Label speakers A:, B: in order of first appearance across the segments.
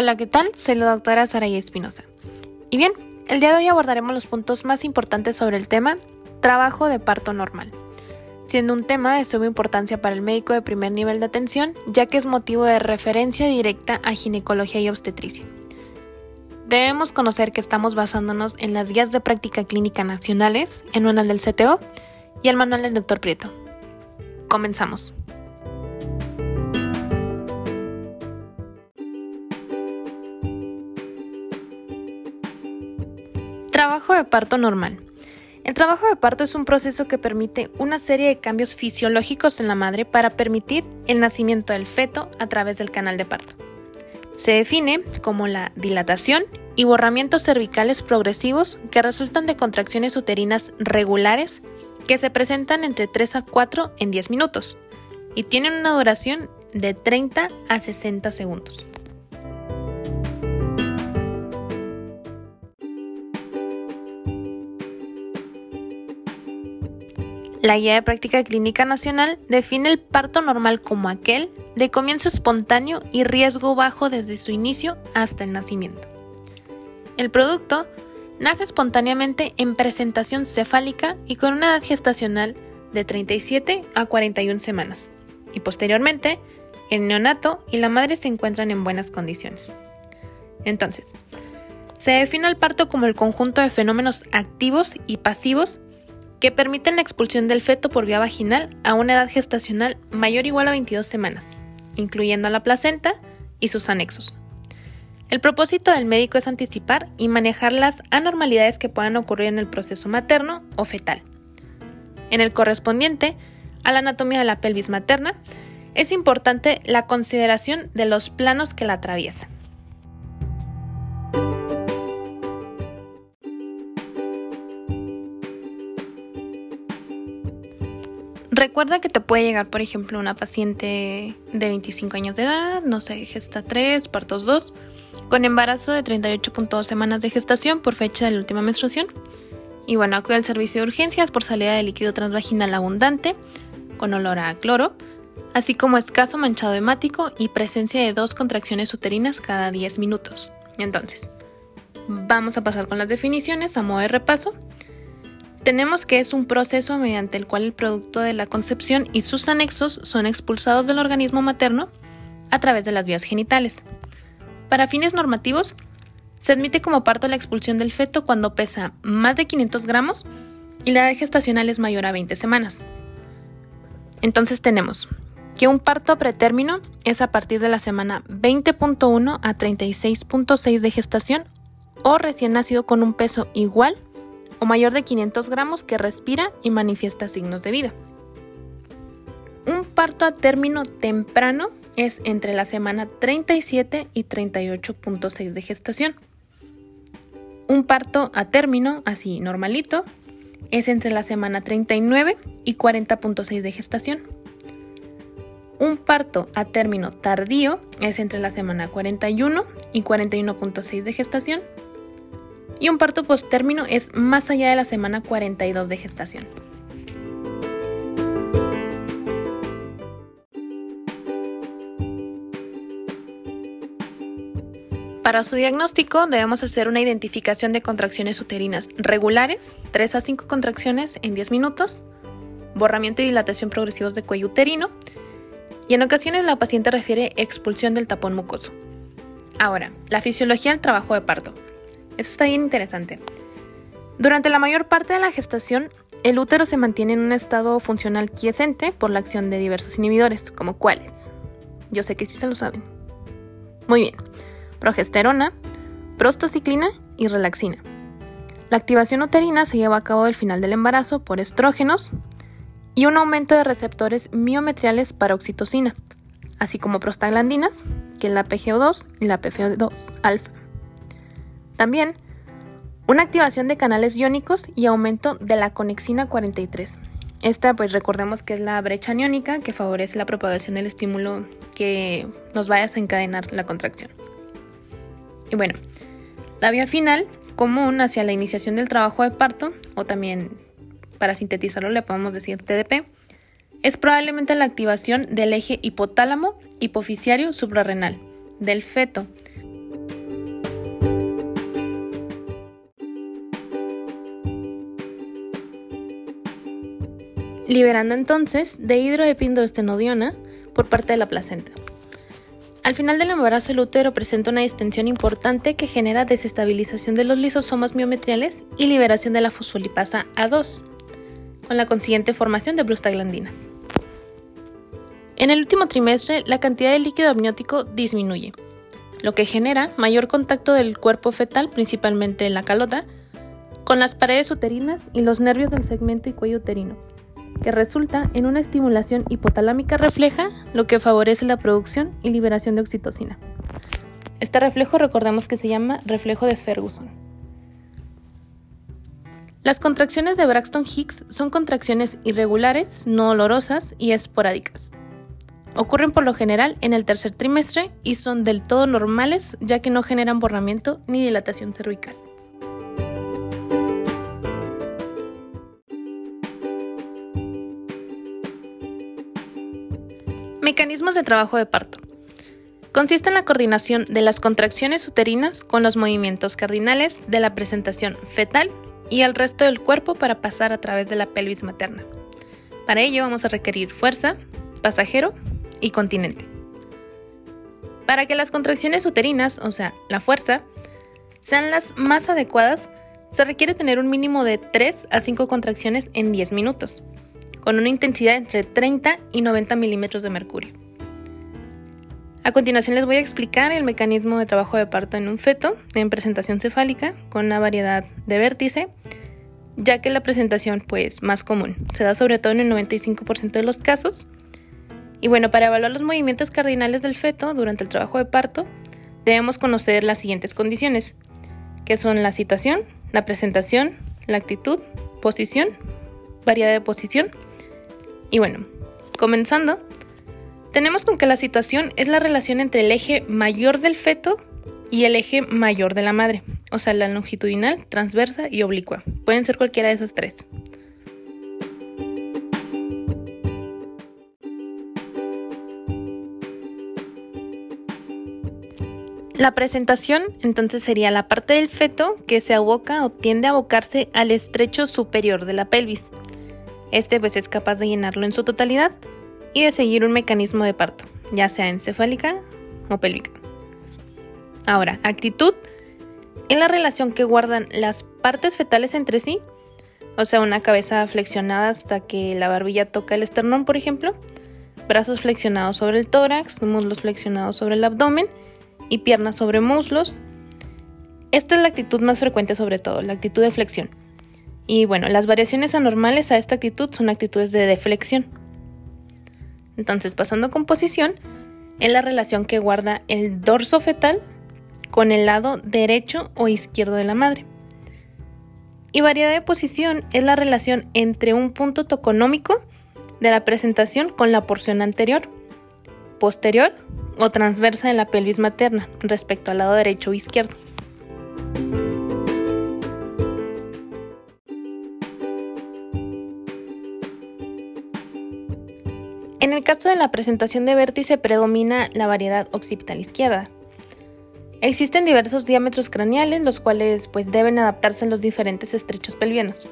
A: Hola, ¿qué tal? Soy la doctora Saraya Espinosa. Y bien, el día de hoy abordaremos los puntos más importantes sobre el tema trabajo de parto normal, siendo un tema de suma importancia para el médico de primer nivel de atención, ya que es motivo de referencia directa a ginecología y obstetricia. Debemos conocer que estamos basándonos en las guías de práctica clínica nacionales, el manual del CTO y el manual del Dr. Prieto. Comenzamos. Trabajo de parto normal. El trabajo de parto es un proceso que permite una serie de cambios fisiológicos en la madre para permitir el nacimiento del feto a través del canal de parto. Se define como la dilatación y borramientos cervicales progresivos que resultan de contracciones uterinas regulares que se presentan entre 3 a 4 en 10 minutos y tienen una duración de 30 a 60 segundos. La Guía de Práctica Clínica Nacional define el parto normal como aquel de comienzo espontáneo y riesgo bajo desde su inicio hasta el nacimiento. El producto nace espontáneamente en presentación cefálica y con una edad gestacional de 37 a 41 semanas, y posteriormente el neonato y la madre se encuentran en buenas condiciones. Entonces, se define el parto como el conjunto de fenómenos activos y pasivos que permiten la expulsión del feto por vía vaginal a una edad gestacional mayor o igual a 22 semanas, incluyendo la placenta y sus anexos. El propósito del médico es anticipar y manejar las anormalidades que puedan ocurrir en el proceso materno o fetal. En el correspondiente a la anatomía de la pelvis materna, es importante la consideración de los planos que la atraviesan. Recuerda que te puede llegar, por ejemplo, una paciente de 25 años de edad, no sé, gesta 3, partos 2, con embarazo de 38.2 semanas de gestación por fecha de la última menstruación. Y bueno, acude al servicio de urgencias por salida de líquido transvaginal abundante, con olor a cloro, así como escaso manchado hemático y presencia de dos contracciones uterinas cada 10 minutos. Entonces, vamos a pasar con las definiciones a modo de repaso tenemos que es un proceso mediante el cual el producto de la concepción y sus anexos son expulsados del organismo materno a través de las vías genitales. Para fines normativos, se admite como parto la expulsión del feto cuando pesa más de 500 gramos y la edad gestacional es mayor a 20 semanas. Entonces tenemos que un parto pretérmino es a partir de la semana 20.1 a 36.6 de gestación o recién nacido con un peso igual o mayor de 500 gramos que respira y manifiesta signos de vida. Un parto a término temprano es entre la semana 37 y 38.6 de gestación. Un parto a término, así normalito, es entre la semana 39 y 40.6 de gestación. Un parto a término tardío es entre la semana 41 y 41.6 de gestación y un parto posttérmino es más allá de la semana 42 de gestación. Para su diagnóstico debemos hacer una identificación de contracciones uterinas regulares, 3 a 5 contracciones en 10 minutos, borramiento y dilatación progresivos de cuello uterino, y en ocasiones la paciente refiere expulsión del tapón mucoso. Ahora, la fisiología del trabajo de parto. Eso está bien interesante. Durante la mayor parte de la gestación, el útero se mantiene en un estado funcional quiescente por la acción de diversos inhibidores, como cuáles. Yo sé que sí se lo saben. Muy bien. Progesterona, prostaciclina y relaxina. La activación uterina se lleva a cabo al final del embarazo por estrógenos y un aumento de receptores miometriales para oxitocina, así como prostaglandinas, que es la PGO2 y la PFO2 alfa. También, una activación de canales iónicos y aumento de la conexina 43. Esta, pues recordemos que es la brecha aniónica que favorece la propagación del estímulo que nos vaya a desencadenar la contracción. Y bueno, la vía final común hacia la iniciación del trabajo de parto, o también para sintetizarlo le podemos decir TDP, es probablemente la activación del eje hipotálamo hipoficiario suprarrenal del feto liberando entonces de hidroepindroestenodiona por parte de la placenta. Al final del embarazo el útero presenta una distensión importante que genera desestabilización de los lisosomas miometriales y liberación de la fosfolipasa A2, con la consiguiente formación de prostaglandinas. En el último trimestre, la cantidad de líquido amniótico disminuye, lo que genera mayor contacto del cuerpo fetal, principalmente en la calota, con las paredes uterinas y los nervios del segmento y cuello uterino, que resulta en una estimulación hipotalámica refleja, lo que favorece la producción y liberación de oxitocina. Este reflejo recordemos que se llama reflejo de Ferguson. Las contracciones de Braxton Hicks son contracciones irregulares, no dolorosas y esporádicas. Ocurren por lo general en el tercer trimestre y son del todo normales ya que no generan borramiento ni dilatación cervical. Mecanismos de trabajo de parto. Consiste en la coordinación de las contracciones uterinas con los movimientos cardinales de la presentación fetal y el resto del cuerpo para pasar a través de la pelvis materna. Para ello vamos a requerir fuerza, pasajero y continente. Para que las contracciones uterinas, o sea, la fuerza, sean las más adecuadas, se requiere tener un mínimo de 3 a 5 contracciones en 10 minutos con una intensidad entre 30 y 90 milímetros de mercurio. A continuación les voy a explicar el mecanismo de trabajo de parto en un feto en presentación cefálica con una variedad de vértice, ya que la presentación pues más común se da sobre todo en el 95% de los casos. Y bueno, para evaluar los movimientos cardinales del feto durante el trabajo de parto, debemos conocer las siguientes condiciones, que son la situación, la presentación, la actitud, posición, variedad de posición y bueno, comenzando, tenemos con que la situación es la relación entre el eje mayor del feto y el eje mayor de la madre, o sea, la longitudinal, transversa y oblicua. Pueden ser cualquiera de esas tres. La presentación entonces sería la parte del feto que se aboca o tiende a abocarse al estrecho superior de la pelvis, este pues es capaz de llenarlo en su totalidad y de seguir un mecanismo de parto, ya sea encefálica o pélvica. Ahora, actitud es la relación que guardan las partes fetales entre sí, o sea, una cabeza flexionada hasta que la barbilla toca el esternón, por ejemplo, brazos flexionados sobre el tórax, muslos flexionados sobre el abdomen y piernas sobre muslos. Esta es la actitud más frecuente sobre todo, la actitud de flexión. Y bueno, las variaciones anormales a esta actitud son actitudes de deflexión. Entonces, pasando con posición, es la relación que guarda el dorso fetal con el lado derecho o izquierdo de la madre. Y variedad de posición es la relación entre un punto toconómico de la presentación con la porción anterior, posterior o transversa de la pelvis materna respecto al lado derecho o izquierdo. En el caso de la presentación de vértice predomina la variedad occipital izquierda. Existen diversos diámetros craneales, los cuales pues, deben adaptarse a los diferentes estrechos pelvianos.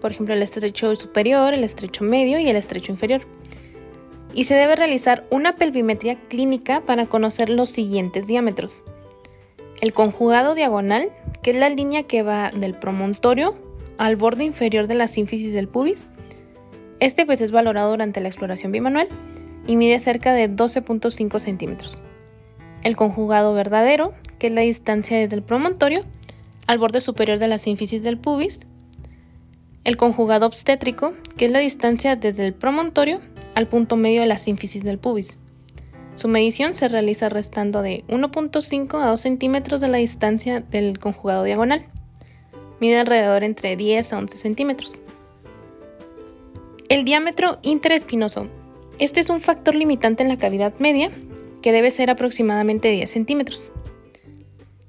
A: Por ejemplo, el estrecho superior, el estrecho medio y el estrecho inferior. Y se debe realizar una pelvimetría clínica para conocer los siguientes diámetros. El conjugado diagonal, que es la línea que va del promontorio al borde inferior de la sínfisis del pubis, este pues es valorado durante la exploración bimanual y mide cerca de 12.5 centímetros. El conjugado verdadero, que es la distancia desde el promontorio al borde superior de la sínfisis del pubis. El conjugado obstétrico, que es la distancia desde el promontorio al punto medio de la sínfisis del pubis. Su medición se realiza restando de 1.5 a 2 centímetros de la distancia del conjugado diagonal. Mide alrededor entre 10 a 11 centímetros. El diámetro interespinoso. Este es un factor limitante en la cavidad media que debe ser aproximadamente 10 centímetros.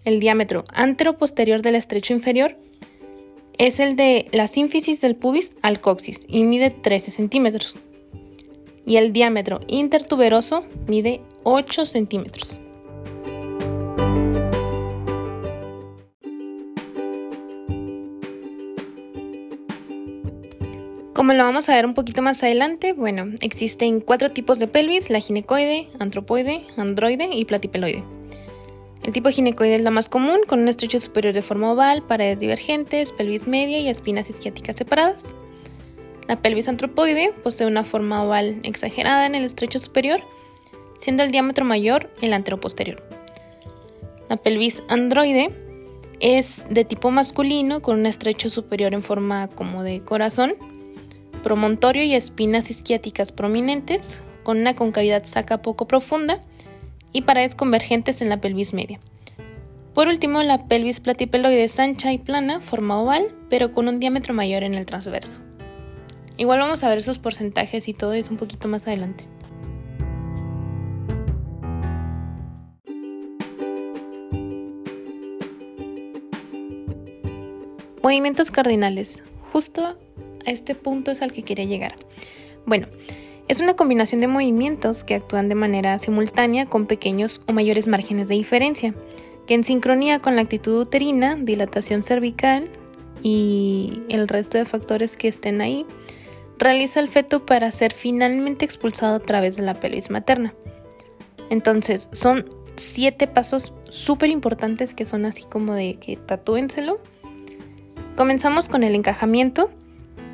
A: El diámetro antero-posterior del estrecho inferior es el de la sínfisis del pubis al coxis y mide 13 centímetros. Y el diámetro intertuberoso mide 8 centímetros. Como lo vamos a ver un poquito más adelante, bueno, existen cuatro tipos de pelvis, la ginecoide, antropoide, androide y platipeloide. El tipo ginecoide es la más común, con un estrecho superior de forma oval, paredes divergentes, pelvis media y espinas isquiáticas separadas. La pelvis antropoide posee una forma oval exagerada en el estrecho superior, siendo el diámetro mayor el anteroposterior. La pelvis androide es de tipo masculino con un estrecho superior en forma como de corazón, promontorio y espinas isquiáticas prominentes, con una concavidad saca poco profunda y paredes convergentes en la pelvis media. Por último, la pelvis platipeloide es ancha y plana, forma oval, pero con un diámetro mayor en el transverso. Igual vamos a ver sus porcentajes y todo eso un poquito más adelante. Movimientos cardinales. Justo a este punto es al que quería llegar. Bueno, es una combinación de movimientos que actúan de manera simultánea con pequeños o mayores márgenes de diferencia, que en sincronía con la actitud uterina, dilatación cervical y el resto de factores que estén ahí, realiza el feto para ser finalmente expulsado a través de la pelvis materna. Entonces, son siete pasos súper importantes que son así como de que tatúenselo. Comenzamos con el encajamiento,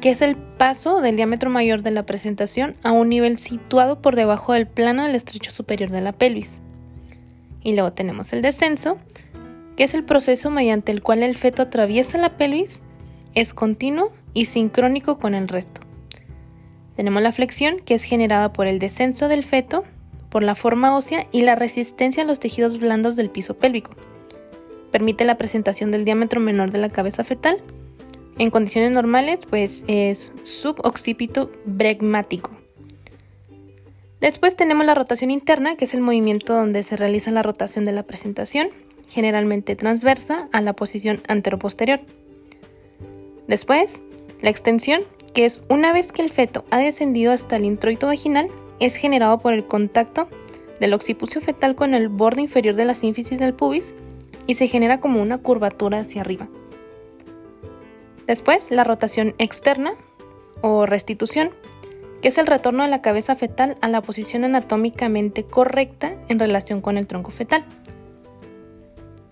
A: que es el paso del diámetro mayor de la presentación a un nivel situado por debajo del plano del estrecho superior de la pelvis. Y luego tenemos el descenso, que es el proceso mediante el cual el feto atraviesa la pelvis, es continuo y sincrónico con el resto. Tenemos la flexión, que es generada por el descenso del feto, por la forma ósea y la resistencia a los tejidos blandos del piso pélvico. Permite la presentación del diámetro menor de la cabeza fetal en condiciones normales, pues es suboccipito bregmático. Después tenemos la rotación interna, que es el movimiento donde se realiza la rotación de la presentación, generalmente transversa a la posición anteroposterior. Después, la extensión, que es una vez que el feto ha descendido hasta el introito vaginal, es generado por el contacto del occipucio fetal con el borde inferior de la sínfisis del pubis y se genera como una curvatura hacia arriba. Después, la rotación externa o restitución, que es el retorno de la cabeza fetal a la posición anatómicamente correcta en relación con el tronco fetal.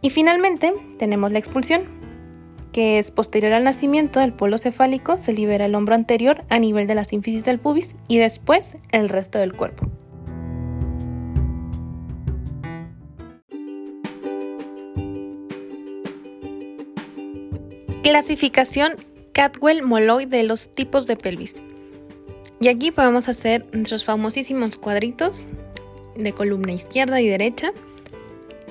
A: Y finalmente, tenemos la expulsión, que es posterior al nacimiento del polo cefálico, se libera el hombro anterior a nivel de la sínfisis del pubis y después el resto del cuerpo. Clasificación Catwell-Molloy de los tipos de pelvis. Y aquí podemos hacer nuestros famosísimos cuadritos de columna izquierda y derecha,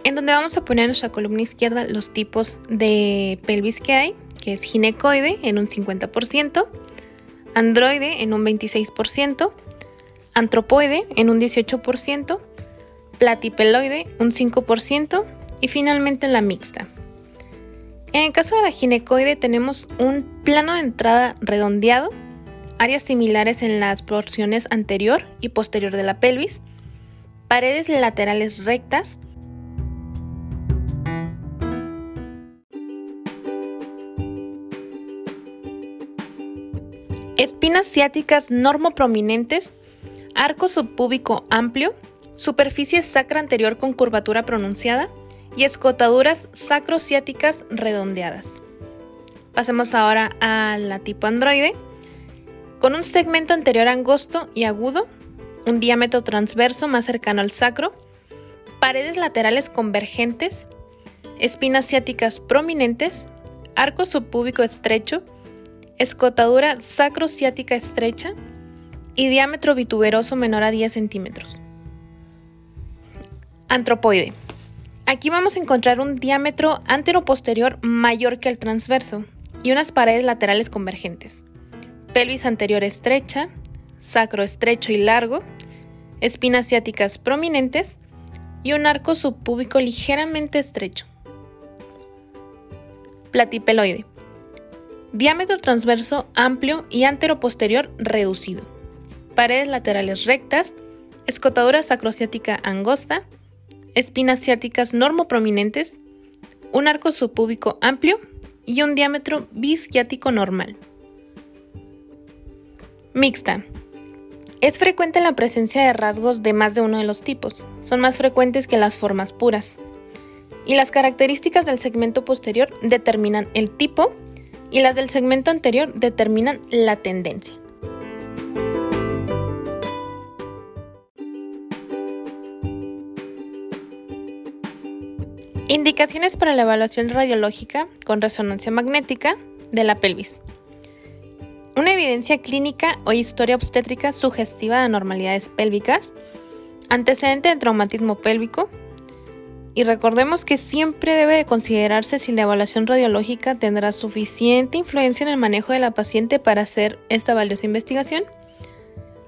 A: en donde vamos a poner en nuestra columna izquierda los tipos de pelvis que hay, que es ginecoide en un 50%, androide en un 26%, antropoide en un 18%, platipeloide un 5% y finalmente la mixta en el caso de la ginecoide tenemos un plano de entrada redondeado, áreas similares en las porciones anterior y posterior de la pelvis, paredes laterales rectas, espinas ciáticas normoprominentes, arco subpúbico amplio, superficie sacra anterior con curvatura pronunciada, y escotaduras sacrociáticas redondeadas. Pasemos ahora a la tipo androide, con un segmento anterior angosto y agudo, un diámetro transverso más cercano al sacro, paredes laterales convergentes, espinas ciáticas prominentes, arco subpúbico estrecho, escotadura sacrociática estrecha y diámetro vituberoso menor a 10 centímetros. Antropoide. Aquí vamos a encontrar un diámetro antero-posterior mayor que el transverso y unas paredes laterales convergentes. Pelvis anterior estrecha, sacro estrecho y largo, espinas ciáticas prominentes y un arco subpúbico ligeramente estrecho. Platipeloide. Diámetro transverso amplio y antero-posterior reducido. Paredes laterales rectas, escotadura sacrociática angosta, espinas ciáticas normoprominentes, un arco subpúbico amplio y un diámetro bisquiático normal. Mixta. Es frecuente la presencia de rasgos de más de uno de los tipos. Son más frecuentes que las formas puras. Y las características del segmento posterior determinan el tipo y las del segmento anterior determinan la tendencia. Indicaciones para la evaluación radiológica con resonancia magnética de la pelvis. Una evidencia clínica o historia obstétrica sugestiva de anormalidades pélvicas, antecedente de traumatismo pélvico, y recordemos que siempre debe de considerarse si la evaluación radiológica tendrá suficiente influencia en el manejo de la paciente para hacer esta valiosa investigación.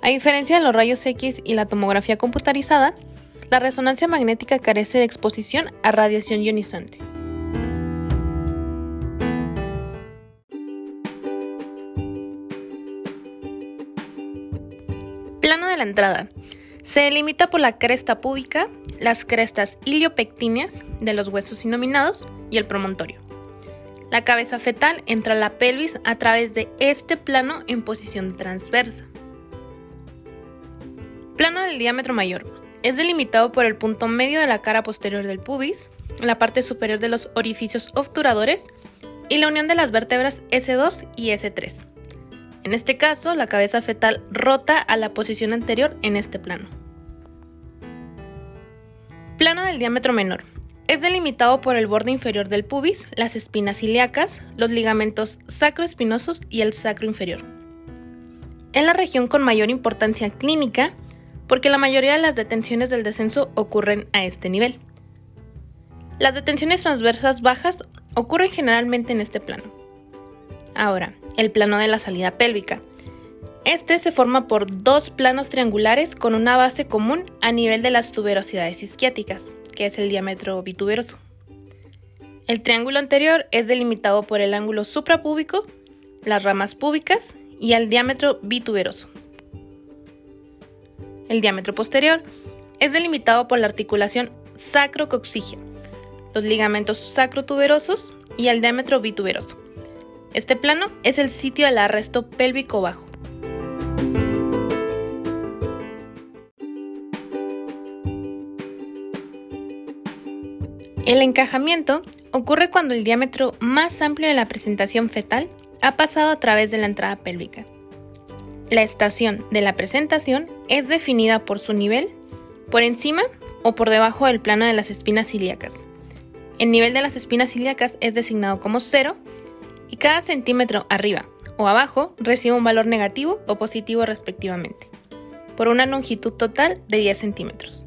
A: A diferencia de los rayos X y la tomografía computarizada, la resonancia magnética carece de exposición a radiación ionizante. Plano de la entrada. Se delimita por la cresta púbica, las crestas iliopectíneas de los huesos inominados y el promontorio. La cabeza fetal entra a la pelvis a través de este plano en posición transversa. Plano del diámetro mayor. Es delimitado por el punto medio de la cara posterior del pubis, la parte superior de los orificios obturadores y la unión de las vértebras S2 y S3. En este caso, la cabeza fetal rota a la posición anterior en este plano. Plano del diámetro menor. Es delimitado por el borde inferior del pubis, las espinas ilíacas, los ligamentos sacroespinosos y el sacro inferior. Es la región con mayor importancia clínica porque la mayoría de las detenciones del descenso ocurren a este nivel. Las detenciones transversas bajas ocurren generalmente en este plano. Ahora, el plano de la salida pélvica. Este se forma por dos planos triangulares con una base común a nivel de las tuberosidades isquiáticas, que es el diámetro bituberoso. El triángulo anterior es delimitado por el ángulo suprapúbico, las ramas púbicas y el diámetro bituberoso. El diámetro posterior es delimitado por la articulación sacrocoxígea, los ligamentos sacrotuberosos y el diámetro bituberoso. Este plano es el sitio del arresto pélvico bajo. El encajamiento ocurre cuando el diámetro más amplio de la presentación fetal ha pasado a través de la entrada pélvica. La estación de la presentación es definida por su nivel, por encima o por debajo del plano de las espinas ilíacas. El nivel de las espinas ilíacas es designado como cero y cada centímetro arriba o abajo recibe un valor negativo o positivo respectivamente, por una longitud total de 10 centímetros.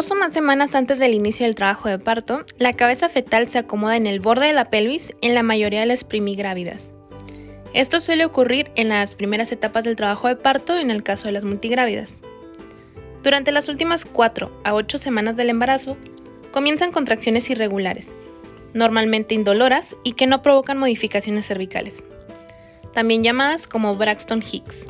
A: Dos o más semanas antes del inicio del trabajo de parto, la cabeza fetal se acomoda en el borde de la pelvis en la mayoría de las primigrávidas. Esto suele ocurrir en las primeras etapas del trabajo de parto en el caso de las multigrávidas. Durante las últimas 4 a 8 semanas del embarazo, comienzan contracciones irregulares, normalmente indoloras y que no provocan modificaciones cervicales, también llamadas como Braxton Hicks.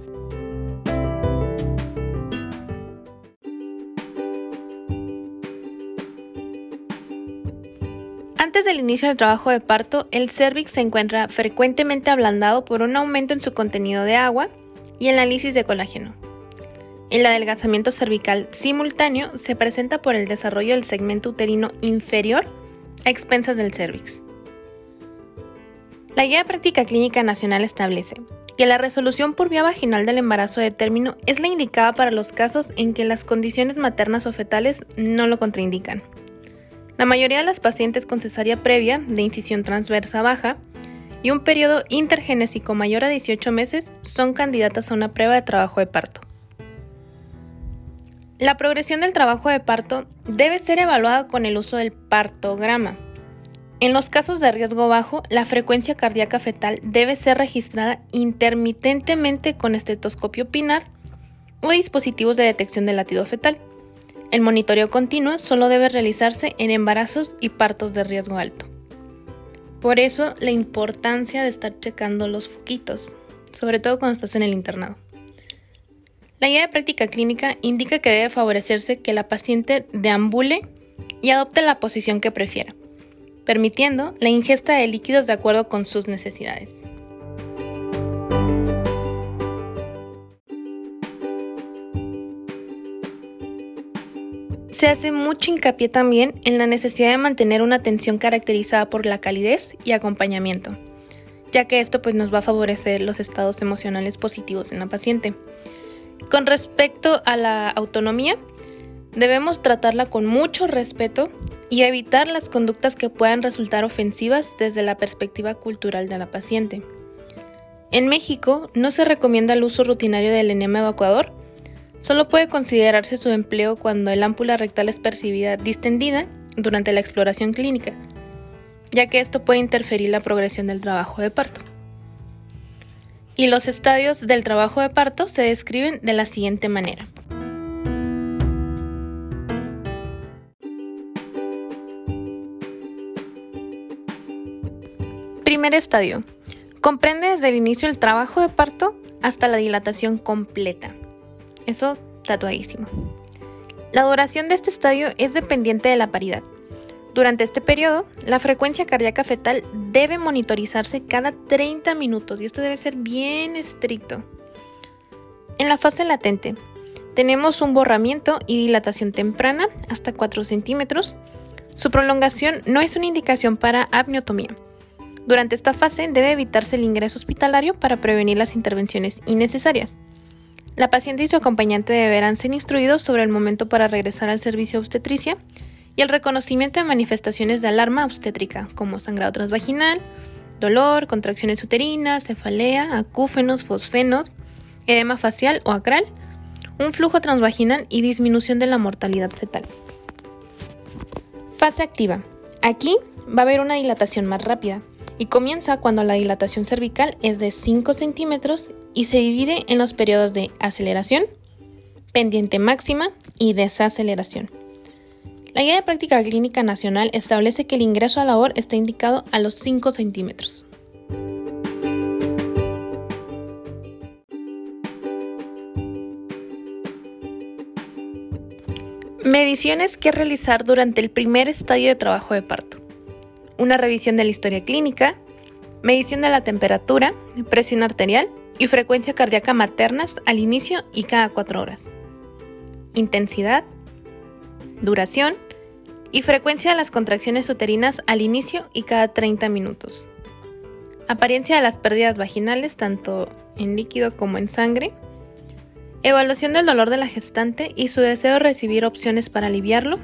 A: Antes del inicio del trabajo de parto, el cervix se encuentra frecuentemente ablandado por un aumento en su contenido de agua y en la lisis de colágeno. El adelgazamiento cervical simultáneo se presenta por el desarrollo del segmento uterino inferior a expensas del cervix. La Guía Práctica Clínica Nacional establece que la resolución por vía vaginal del embarazo de término es la indicada para los casos en que las condiciones maternas o fetales no lo contraindican. La mayoría de las pacientes con cesárea previa de incisión transversa baja y un periodo intergenésico mayor a 18 meses son candidatas a una prueba de trabajo de parto. La progresión del trabajo de parto debe ser evaluada con el uso del partograma. En los casos de riesgo bajo, la frecuencia cardíaca fetal debe ser registrada intermitentemente con estetoscopio pinar o dispositivos de detección del latido fetal. El monitoreo continuo solo debe realizarse en embarazos y partos de riesgo alto. Por eso la importancia de estar checando los foquitos, sobre todo cuando estás en el internado. La guía de práctica clínica indica que debe favorecerse que la paciente deambule y adopte la posición que prefiera. permitiendo la ingesta de líquidos de acuerdo con sus necesidades. Se hace mucho hincapié también en la necesidad de mantener una atención caracterizada por la calidez y acompañamiento, ya que esto pues nos va a favorecer los estados emocionales positivos en la paciente. Con respecto a la autonomía, debemos tratarla con mucho respeto y evitar las conductas que puedan resultar ofensivas desde la perspectiva cultural de la paciente. En México no se recomienda el uso rutinario del enema evacuador, Solo puede considerarse su empleo cuando el ámpula rectal es percibida distendida durante la exploración clínica, ya que esto puede interferir la progresión del trabajo de parto. Y los estadios del trabajo de parto se describen de la siguiente manera. Primer estadio. Comprende desde el inicio del trabajo de parto hasta la dilatación completa. Eso tatuadísimo. La duración de este estadio es dependiente de la paridad. Durante este periodo, la frecuencia cardíaca fetal debe monitorizarse cada 30 minutos y esto debe ser bien estricto. En la fase latente, tenemos un borramiento y dilatación temprana hasta 4 centímetros. Su prolongación no es una indicación para apneotomía. Durante esta fase debe evitarse el ingreso hospitalario para prevenir las intervenciones innecesarias. La paciente y su acompañante deberán ser instruidos sobre el momento para regresar al servicio obstetricia y el reconocimiento de manifestaciones de alarma obstétrica, como sangrado transvaginal, dolor, contracciones uterinas, cefalea, acúfenos, fosfenos, edema facial o acral, un flujo transvaginal y disminución de la mortalidad fetal. Fase activa. Aquí va a haber una dilatación más rápida, y comienza cuando la dilatación cervical es de 5 centímetros y se divide en los periodos de aceleración, pendiente máxima y desaceleración. La Guía de Práctica Clínica Nacional establece que el ingreso a labor está indicado a los 5 centímetros. Mediciones que realizar durante el primer estadio de trabajo de parto una revisión de la historia clínica, medición de la temperatura, presión arterial y frecuencia cardíaca maternas al inicio y cada cuatro horas. Intensidad, duración y frecuencia de las contracciones uterinas al inicio y cada 30 minutos. Apariencia de las pérdidas vaginales tanto en líquido como en sangre. Evaluación del dolor de la gestante y su deseo de recibir opciones para aliviarlo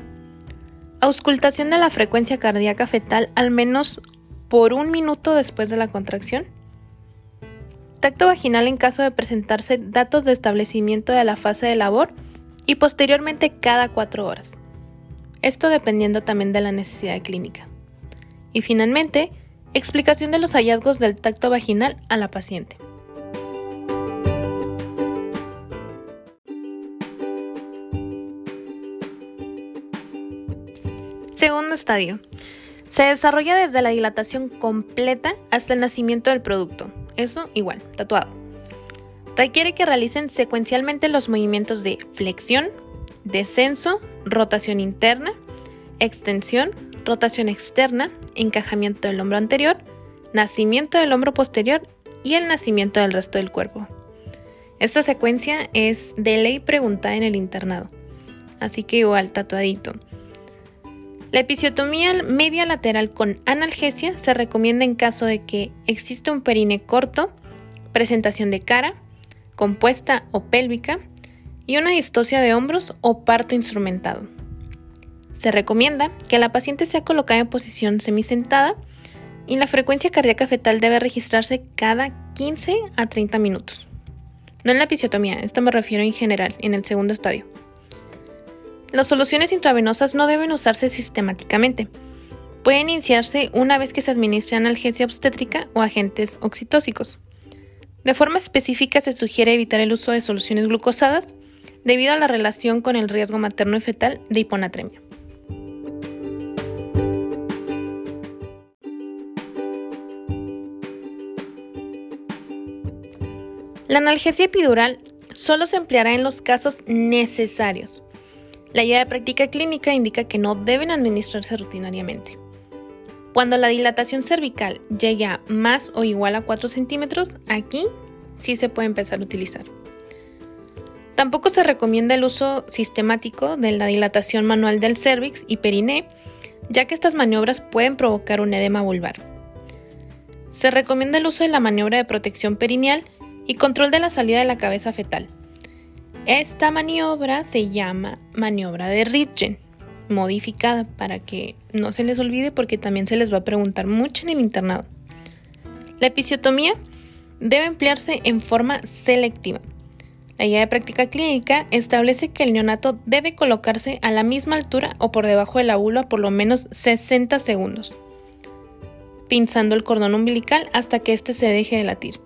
A: Auscultación de la frecuencia cardíaca fetal al menos por un minuto después de la contracción. Tacto vaginal en caso de presentarse datos de establecimiento de la fase de labor y posteriormente cada cuatro horas. Esto dependiendo también de la necesidad clínica. Y finalmente, explicación de los hallazgos del tacto vaginal a la paciente. Segundo estadio. Se desarrolla desde la dilatación completa hasta el nacimiento del producto. Eso igual, tatuado. Requiere que realicen secuencialmente los movimientos de flexión, descenso, rotación interna, extensión, rotación externa, encajamiento del hombro anterior, nacimiento del hombro posterior y el nacimiento del resto del cuerpo. Esta secuencia es de ley preguntada en el internado, así que igual tatuadito. La episiotomía media lateral con analgesia se recomienda en caso de que exista un perine corto, presentación de cara, compuesta o pélvica y una distosia de hombros o parto instrumentado. Se recomienda que la paciente sea colocada en posición semisentada y la frecuencia cardíaca fetal debe registrarse cada 15 a 30 minutos. No en la episiotomía, esto me refiero en general, en el segundo estadio. Las soluciones intravenosas no deben usarse sistemáticamente. Pueden iniciarse una vez que se administre analgesia obstétrica o agentes oxitóxicos. De forma específica se sugiere evitar el uso de soluciones glucosadas debido a la relación con el riesgo materno y fetal de hiponatremia. La analgesia epidural solo se empleará en los casos necesarios, la guía de práctica clínica indica que no deben administrarse rutinariamente. Cuando la dilatación cervical llegue a más o igual a 4 centímetros, aquí sí se puede empezar a utilizar. Tampoco se recomienda el uso sistemático de la dilatación manual del cervix y periné, ya que estas maniobras pueden provocar un edema vulvar. Se recomienda el uso de la maniobra de protección perineal y control de la salida de la cabeza fetal. Esta maniobra se llama maniobra de Ritgen, modificada para que no se les olvide porque también se les va a preguntar mucho en el internado. La episiotomía debe emplearse en forma selectiva. La guía de práctica clínica establece que el neonato debe colocarse a la misma altura o por debajo de la vulva por lo menos 60 segundos, pinzando el cordón umbilical hasta que éste se deje de latir.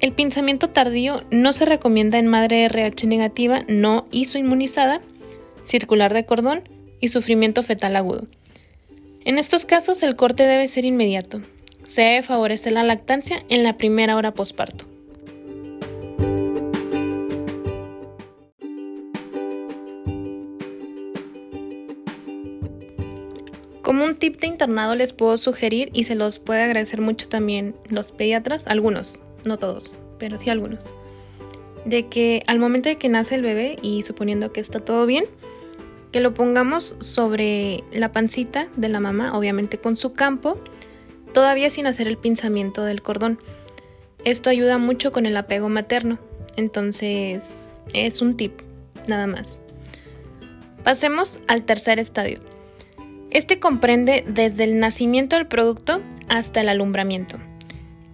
A: El pinzamiento tardío no se recomienda en madre RH negativa no isoinmunizada, circular de cordón y sufrimiento fetal agudo. En estos casos el corte debe ser inmediato. Se debe favorecer la lactancia en la primera hora posparto. Como un tip de internado les puedo sugerir y se los puede agradecer mucho también los pediatras, algunos, no todos, pero sí algunos, de que al momento de que nace el bebé y suponiendo que está todo bien, que lo pongamos sobre la pancita de la mamá, obviamente con su campo, todavía sin hacer el pinzamiento del cordón. Esto ayuda mucho con el apego materno, entonces es un tip, nada más. Pasemos al tercer estadio. Este comprende desde el nacimiento del producto hasta el alumbramiento.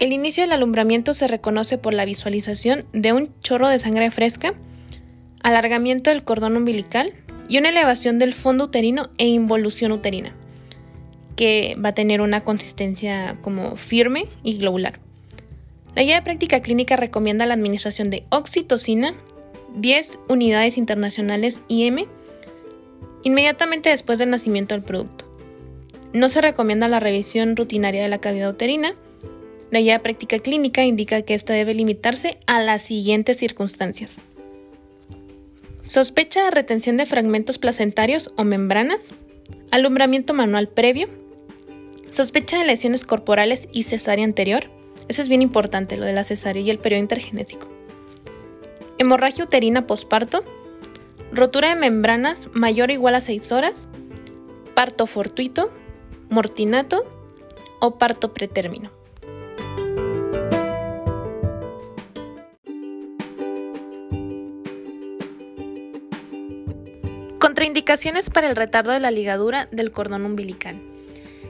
A: El inicio del alumbramiento se reconoce por la visualización de un chorro de sangre fresca, alargamiento del cordón umbilical y una elevación del fondo uterino e involución uterina, que va a tener una consistencia como firme y globular. La guía de práctica clínica recomienda la administración de oxitocina, 10 unidades internacionales IM, inmediatamente después del nacimiento del producto. No se recomienda la revisión rutinaria de la cavidad uterina. La guía de práctica clínica indica que esta debe limitarse a las siguientes circunstancias. Sospecha de retención de fragmentos placentarios o membranas, alumbramiento manual previo, sospecha de lesiones corporales y cesárea anterior. Eso es bien importante, lo de la cesárea y el periodo intergenésico. Hemorragia uterina posparto, rotura de membranas mayor o igual a 6 horas, parto fortuito, mortinato o parto pretérmino. Contraindicaciones para el retardo de la ligadura del cordón umbilical.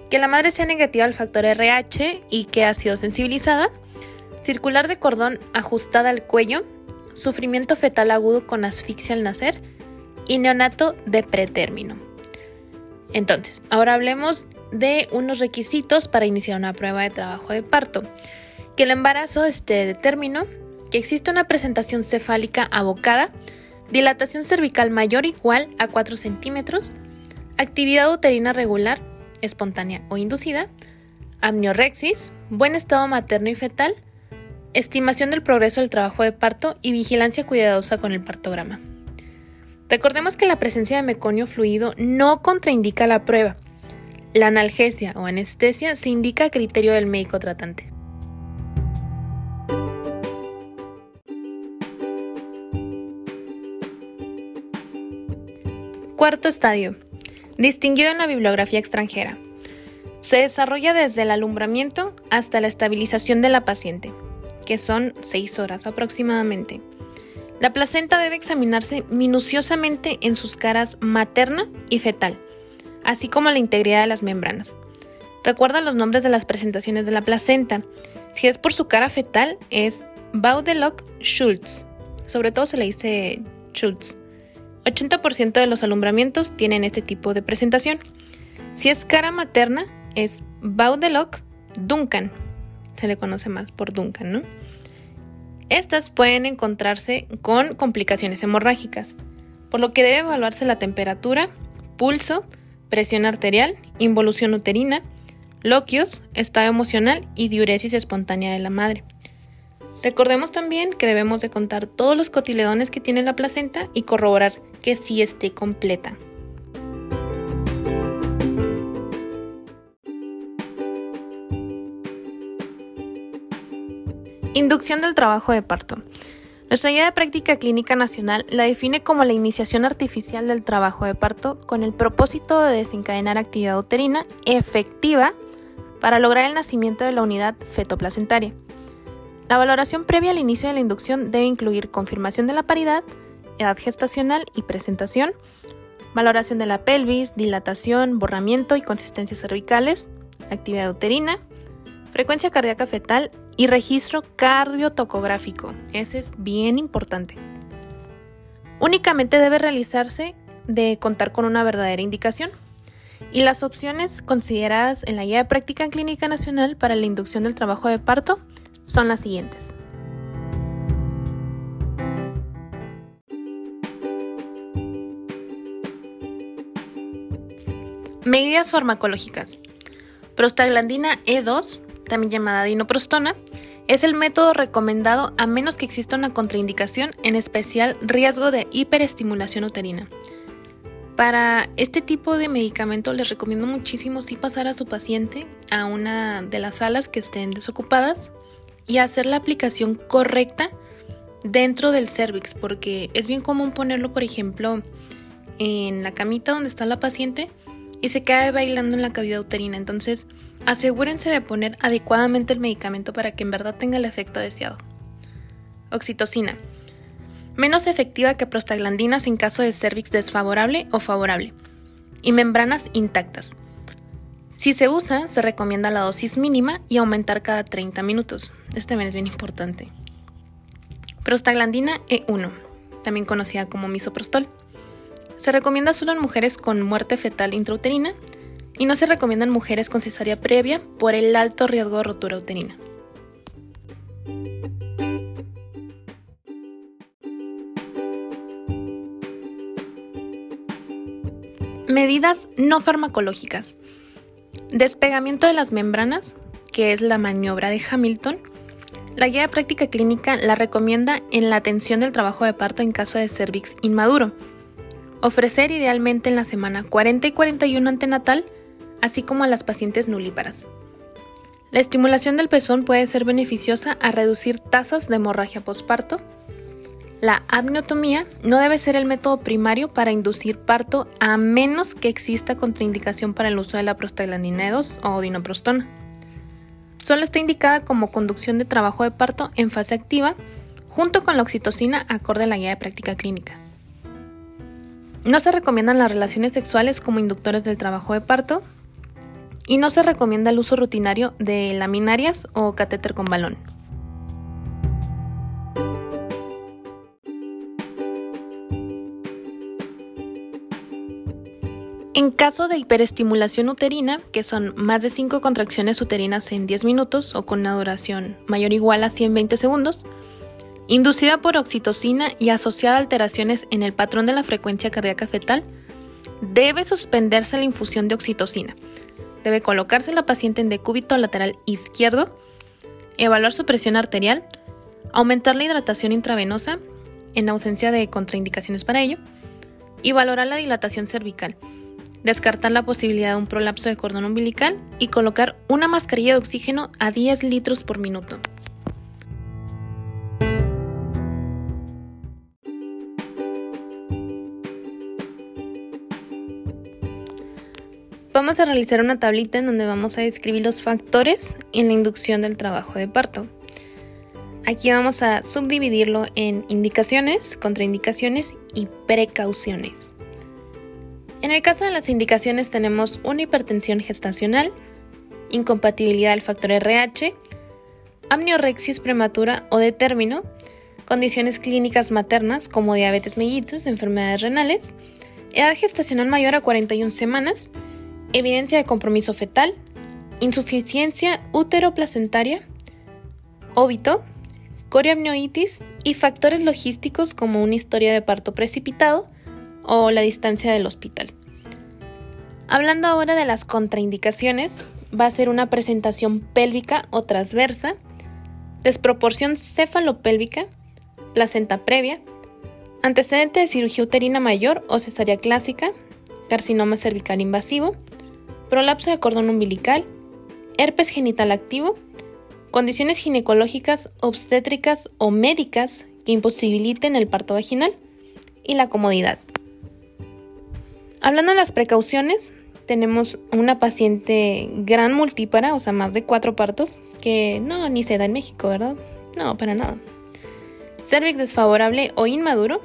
A: Que la madre sea negativa al factor RH y que ha sido sensibilizada. Circular de cordón ajustada al cuello sufrimiento fetal agudo con asfixia al nacer y neonato de pretérmino. Entonces, ahora hablemos de unos requisitos para iniciar una prueba de trabajo de parto. Que el embarazo esté de término, que exista una presentación cefálica abocada, dilatación cervical mayor o igual a 4 centímetros, actividad uterina regular, espontánea o inducida, amniorexis, buen estado materno y fetal, estimación del progreso del trabajo de parto y vigilancia cuidadosa con el partograma. Recordemos que la presencia de meconio fluido no contraindica la prueba. La analgesia o anestesia se indica a criterio del médico tratante. Cuarto estadio. Distinguido en la bibliografía extranjera. Se desarrolla desde el alumbramiento hasta la estabilización de la paciente, que son 6 horas aproximadamente. La placenta debe examinarse minuciosamente en sus caras materna y fetal, así como la integridad de las membranas. Recuerda los nombres de las presentaciones de la placenta. Si es por su cara fetal, es Baudelock-Schultz. Sobre todo se le dice Schultz. 80% de los alumbramientos tienen este tipo de presentación. Si es cara materna, es Baudelock-Duncan. Se le conoce más por Duncan, ¿no? Estas pueden encontrarse con complicaciones hemorrágicas, por lo que debe evaluarse la temperatura, pulso, presión arterial, involución uterina, loquios, estado emocional y diuresis espontánea de la madre. Recordemos también que debemos de contar todos los cotiledones que tiene la placenta y corroborar que sí esté completa. Inducción del trabajo de parto. Nuestra guía de práctica clínica nacional la define como la iniciación artificial del trabajo de parto con el propósito de desencadenar actividad uterina efectiva para lograr el nacimiento de la unidad fetoplacentaria. La valoración previa al inicio de la inducción debe incluir confirmación de la paridad, edad gestacional y presentación, valoración de la pelvis, dilatación, borramiento y consistencia cervicales, actividad uterina, frecuencia cardíaca fetal y registro cardiotocográfico. Ese es bien importante. Únicamente debe realizarse de contar con una verdadera indicación. Y las opciones consideradas en la Guía de Práctica Clínica Nacional para la inducción del trabajo de parto son las siguientes. Medidas farmacológicas. Prostaglandina E2, también llamada dinoprostona, es el método recomendado a menos que exista una contraindicación, en especial riesgo de hiperestimulación uterina. Para este tipo de medicamento les recomiendo muchísimo sí pasar a su paciente a una de las salas que estén desocupadas y hacer la aplicación correcta dentro del cervix, porque es bien común ponerlo, por ejemplo, en la camita donde está la paciente y se queda bailando en la cavidad uterina. Entonces, asegúrense de poner adecuadamente el medicamento para que en verdad tenga el efecto deseado. Oxitocina menos efectiva que prostaglandinas en caso de cervix desfavorable o favorable, y membranas intactas. Si se usa, se recomienda la dosis mínima y aumentar cada 30 minutos. Este también es bien importante. Prostaglandina E1, también conocida como misoprostol. Se recomienda solo en mujeres con muerte fetal intrauterina y no se recomienda en mujeres con cesárea previa por el alto riesgo de rotura uterina. Medidas no farmacológicas. Despegamiento de las membranas, que es la maniobra de Hamilton. La guía de práctica clínica la recomienda en la atención del trabajo de parto en caso de cervix inmaduro. Ofrecer idealmente en la semana 40 y 41 antenatal, así como a las pacientes nulíparas. La estimulación del pezón puede ser beneficiosa a reducir tasas de hemorragia posparto la amniotomía no debe ser el método primario para inducir parto a menos que exista contraindicación para el uso de la prostaglandina 2 o dinoprostona. Solo está indicada como conducción de trabajo de parto en fase activa junto con la oxitocina acorde a la guía de práctica clínica. No se recomiendan las relaciones sexuales como inductores del trabajo de parto y no se recomienda el uso rutinario de laminarias o catéter con balón. En caso de hiperestimulación uterina, que son más de 5 contracciones uterinas en 10 minutos o con una duración mayor o igual a 120 segundos, inducida por oxitocina y asociada a alteraciones en el patrón de la frecuencia cardíaca fetal, debe suspenderse la infusión de oxitocina. Debe colocarse la paciente en decúbito lateral izquierdo, evaluar su presión arterial, aumentar la hidratación intravenosa en ausencia de contraindicaciones para ello y valorar la dilatación cervical descartar la posibilidad de un prolapso de cordón umbilical y colocar una mascarilla de oxígeno a 10 litros por minuto. Vamos a realizar una tablita en donde vamos a describir los factores en la inducción del trabajo de parto. Aquí vamos a subdividirlo en indicaciones, contraindicaciones y precauciones. En el caso de las indicaciones tenemos una hipertensión gestacional, incompatibilidad del factor RH, amniorexis prematura o de término, condiciones clínicas maternas como diabetes mellitus, enfermedades renales, edad gestacional mayor a 41 semanas, evidencia de compromiso fetal, insuficiencia útero-placentaria, óbito, coriamnioitis y factores logísticos como una historia de parto precipitado, o la distancia del hospital. Hablando ahora de las contraindicaciones, va a ser una presentación pélvica o transversa, desproporción cefalopélvica, placenta previa, antecedente de cirugía uterina mayor o cesárea clásica, carcinoma cervical invasivo, prolapso de cordón umbilical, herpes genital activo, condiciones ginecológicas, obstétricas o médicas que imposibiliten el parto vaginal y la comodidad. Hablando de las precauciones, tenemos una paciente gran multípara, o sea, más de cuatro partos, que no, ni se da en México, ¿verdad? No, para nada. Cervix desfavorable o inmaduro.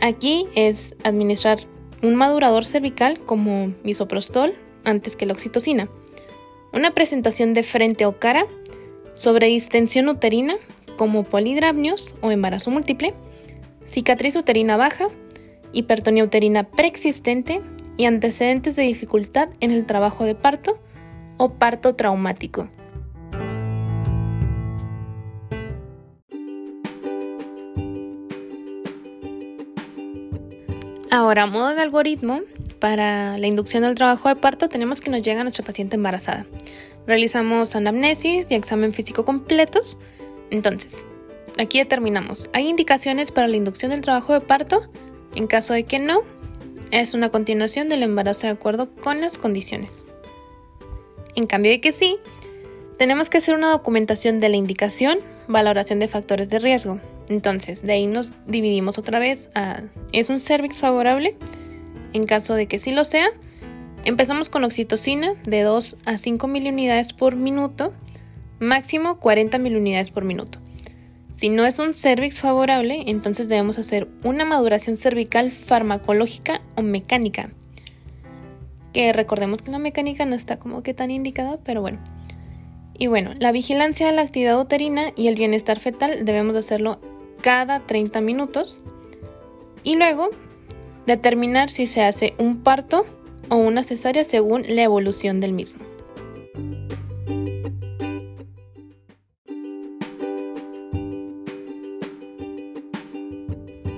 A: Aquí es administrar un madurador cervical como misoprostol antes que la oxitocina. Una presentación de frente o cara sobre distensión uterina como polidrapnios o embarazo múltiple, cicatriz uterina baja, hipertonía uterina preexistente y antecedentes de dificultad en el trabajo de parto o parto traumático. Ahora, a modo de algoritmo, para la inducción del trabajo de parto tenemos que nos llega nuestra paciente embarazada. Realizamos anamnesis y examen físico completos. Entonces, aquí determinamos, ¿hay indicaciones para la inducción del trabajo de parto? En caso de que no, es una continuación del embarazo de acuerdo con las condiciones. En cambio de que sí, tenemos que hacer una documentación de la indicación, valoración de factores de riesgo, entonces, de ahí nos dividimos otra vez a ¿es un cervix favorable? En caso de que sí lo sea, empezamos con oxitocina de 2 a 5 unidades por minuto, máximo 40 unidades por minuto. Si no es un cervix favorable, entonces debemos hacer una maduración cervical farmacológica o mecánica. Que recordemos que la mecánica no está como que tan indicada, pero bueno. Y bueno, la vigilancia de la actividad uterina y el bienestar fetal debemos hacerlo cada 30 minutos y luego determinar si se hace un parto o una cesárea según la evolución del mismo.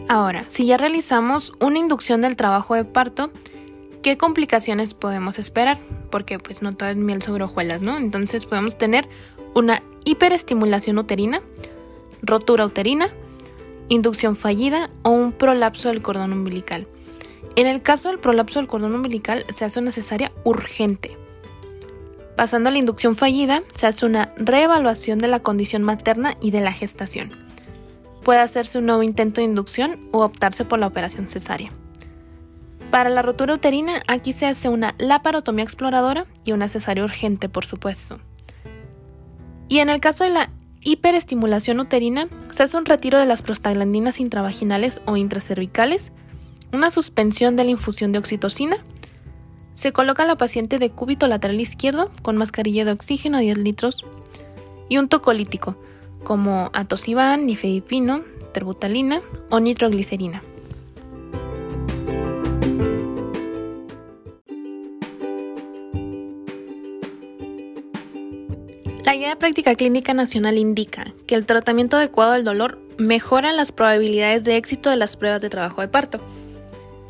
A: Ahora, si ya realizamos una inducción del trabajo de parto, ¿qué complicaciones podemos esperar? Porque pues no todo es miel sobre hojuelas, ¿no? Entonces podemos tener una hiperestimulación uterina, rotura uterina, inducción fallida o un prolapso del cordón umbilical. En el caso del prolapso del cordón umbilical se hace una urgente. Pasando a la inducción fallida, se hace una reevaluación de la condición materna y de la gestación. Puede hacerse un nuevo intento de inducción o optarse por la operación cesárea. Para la rotura uterina, aquí se hace una laparotomía exploradora y una cesárea urgente, por supuesto. Y en el caso de la hiperestimulación uterina, se hace un retiro de las prostaglandinas intravaginales o intracervicales, una suspensión de la infusión de oxitocina, se coloca a la paciente de cúbito lateral izquierdo con mascarilla de oxígeno 10 litros y un tocolítico como atosiban, nifedipino, terbutalina o nitroglicerina. La guía de práctica clínica nacional indica que el tratamiento adecuado del dolor mejora las probabilidades de éxito de las pruebas de trabajo de parto.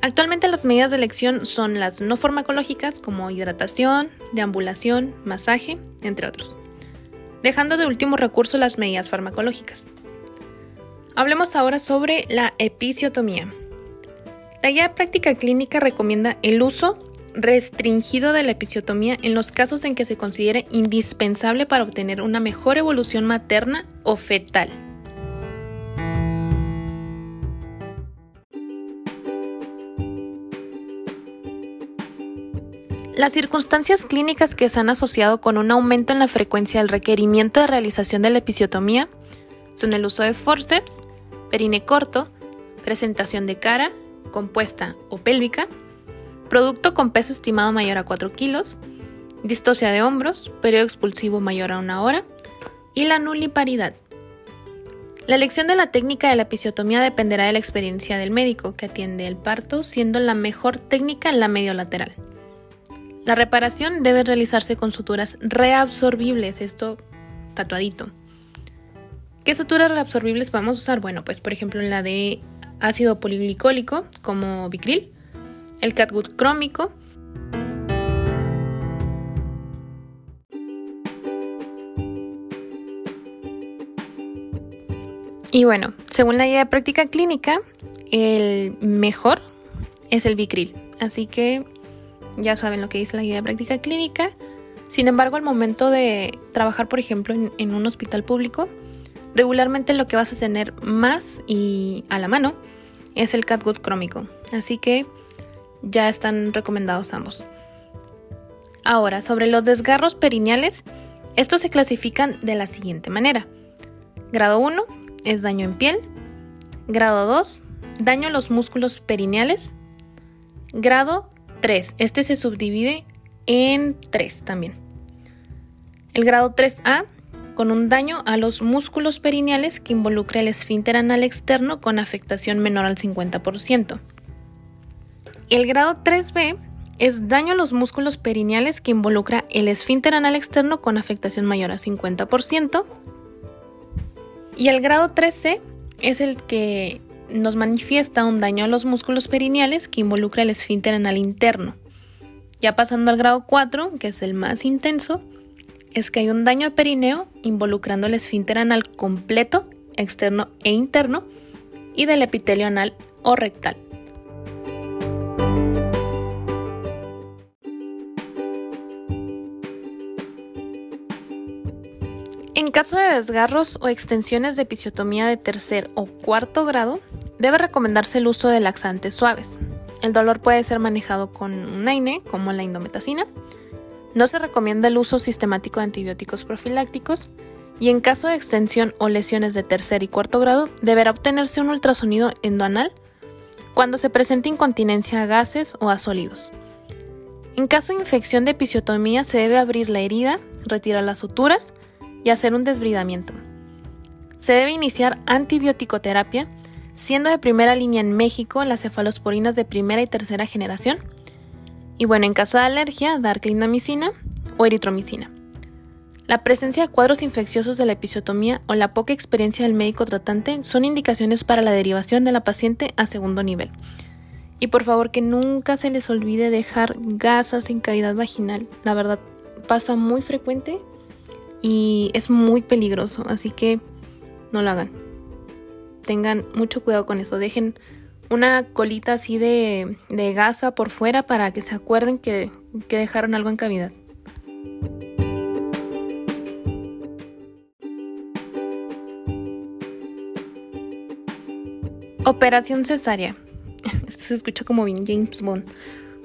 A: Actualmente las medidas de elección son las no farmacológicas como hidratación, deambulación, masaje, entre otros, dejando de último recurso las medidas farmacológicas. Hablemos ahora sobre la episiotomía. La guía de práctica clínica recomienda el uso restringido de la episiotomía en los casos en que se considere indispensable para obtener una mejor evolución materna o fetal. Las circunstancias clínicas que se han asociado con un aumento en la frecuencia del requerimiento de realización de la episiotomía son el uso de forceps, perine corto, presentación de cara, compuesta o pélvica, producto con peso estimado mayor a 4 kilos, distosia de hombros, periodo expulsivo mayor a una hora y la nuliparidad. La elección de la técnica de la episiotomía dependerá de la experiencia del médico que atiende el parto, siendo la mejor técnica la medio lateral. La reparación debe realizarse con suturas reabsorbibles, esto tatuadito. ¿Qué suturas reabsorbibles podemos usar? Bueno, pues por ejemplo la de ácido poliglicólico como Bicril, el catgut crómico, Y bueno, según la guía de práctica clínica, el mejor es el Bicril. Así que ya saben lo que dice la guía de práctica clínica. Sin embargo, al momento de trabajar, por ejemplo, en, un hospital público, regularmente lo que vas a tener más y a la mano es el catgut crómico. Así que ya están recomendados ambos. Ahora, sobre los desgarros perineales, estos se clasifican de la siguiente manera. Grado 1 es daño en piel. Grado 2, daño a los músculos perineales. Grado 3, este se subdivide en 3 también. El grado 3A, con un daño a los músculos perineales que involucra el esfínter anal externo con afectación menor al 50%. El grado 3B es daño a los músculos perineales que involucra el esfínter anal externo con afectación mayor a 50%. Y el grado 3C es el que nos manifiesta un daño a los músculos perineales que involucra el esfínter anal interno. Ya pasando al grado 4, que es el más intenso, es que hay un daño perineo involucrando el esfínter anal completo, externo e interno, y del epitelio anal o rectal. En caso de desgarros o extensiones de episiotomía de tercer o cuarto grado, debe recomendarse el uso de laxantes suaves. El dolor puede ser manejado con un AINE, como la indometacina. No se recomienda el uso sistemático de antibióticos profilácticos. Y en caso de extensión o lesiones de tercer y cuarto grado, deberá obtenerse un ultrasonido endoanal cuando se presente incontinencia a gases o a sólidos. En caso de infección de episiotomía, se debe abrir la herida, retirar las suturas, y hacer un desbridamiento. Se debe iniciar antibiótico-terapia, siendo de primera línea en México las cefalosporinas de primera y tercera generación. Y bueno, en caso de alergia, dar clindamicina o eritromicina. La presencia de cuadros infecciosos de la episiotomía o la poca experiencia del médico tratante son indicaciones para la derivación de la paciente a segundo nivel. Y por favor que nunca se les olvide dejar gasas en cavidad vaginal. La verdad pasa muy frecuente y es muy peligroso, así que no lo hagan. Tengan mucho cuidado con eso, dejen una colita así de, gasa por fuera para que se acuerden que, que dejaron algo en cavidad. Operación cesárea. Esto se escucha como bien James Bond.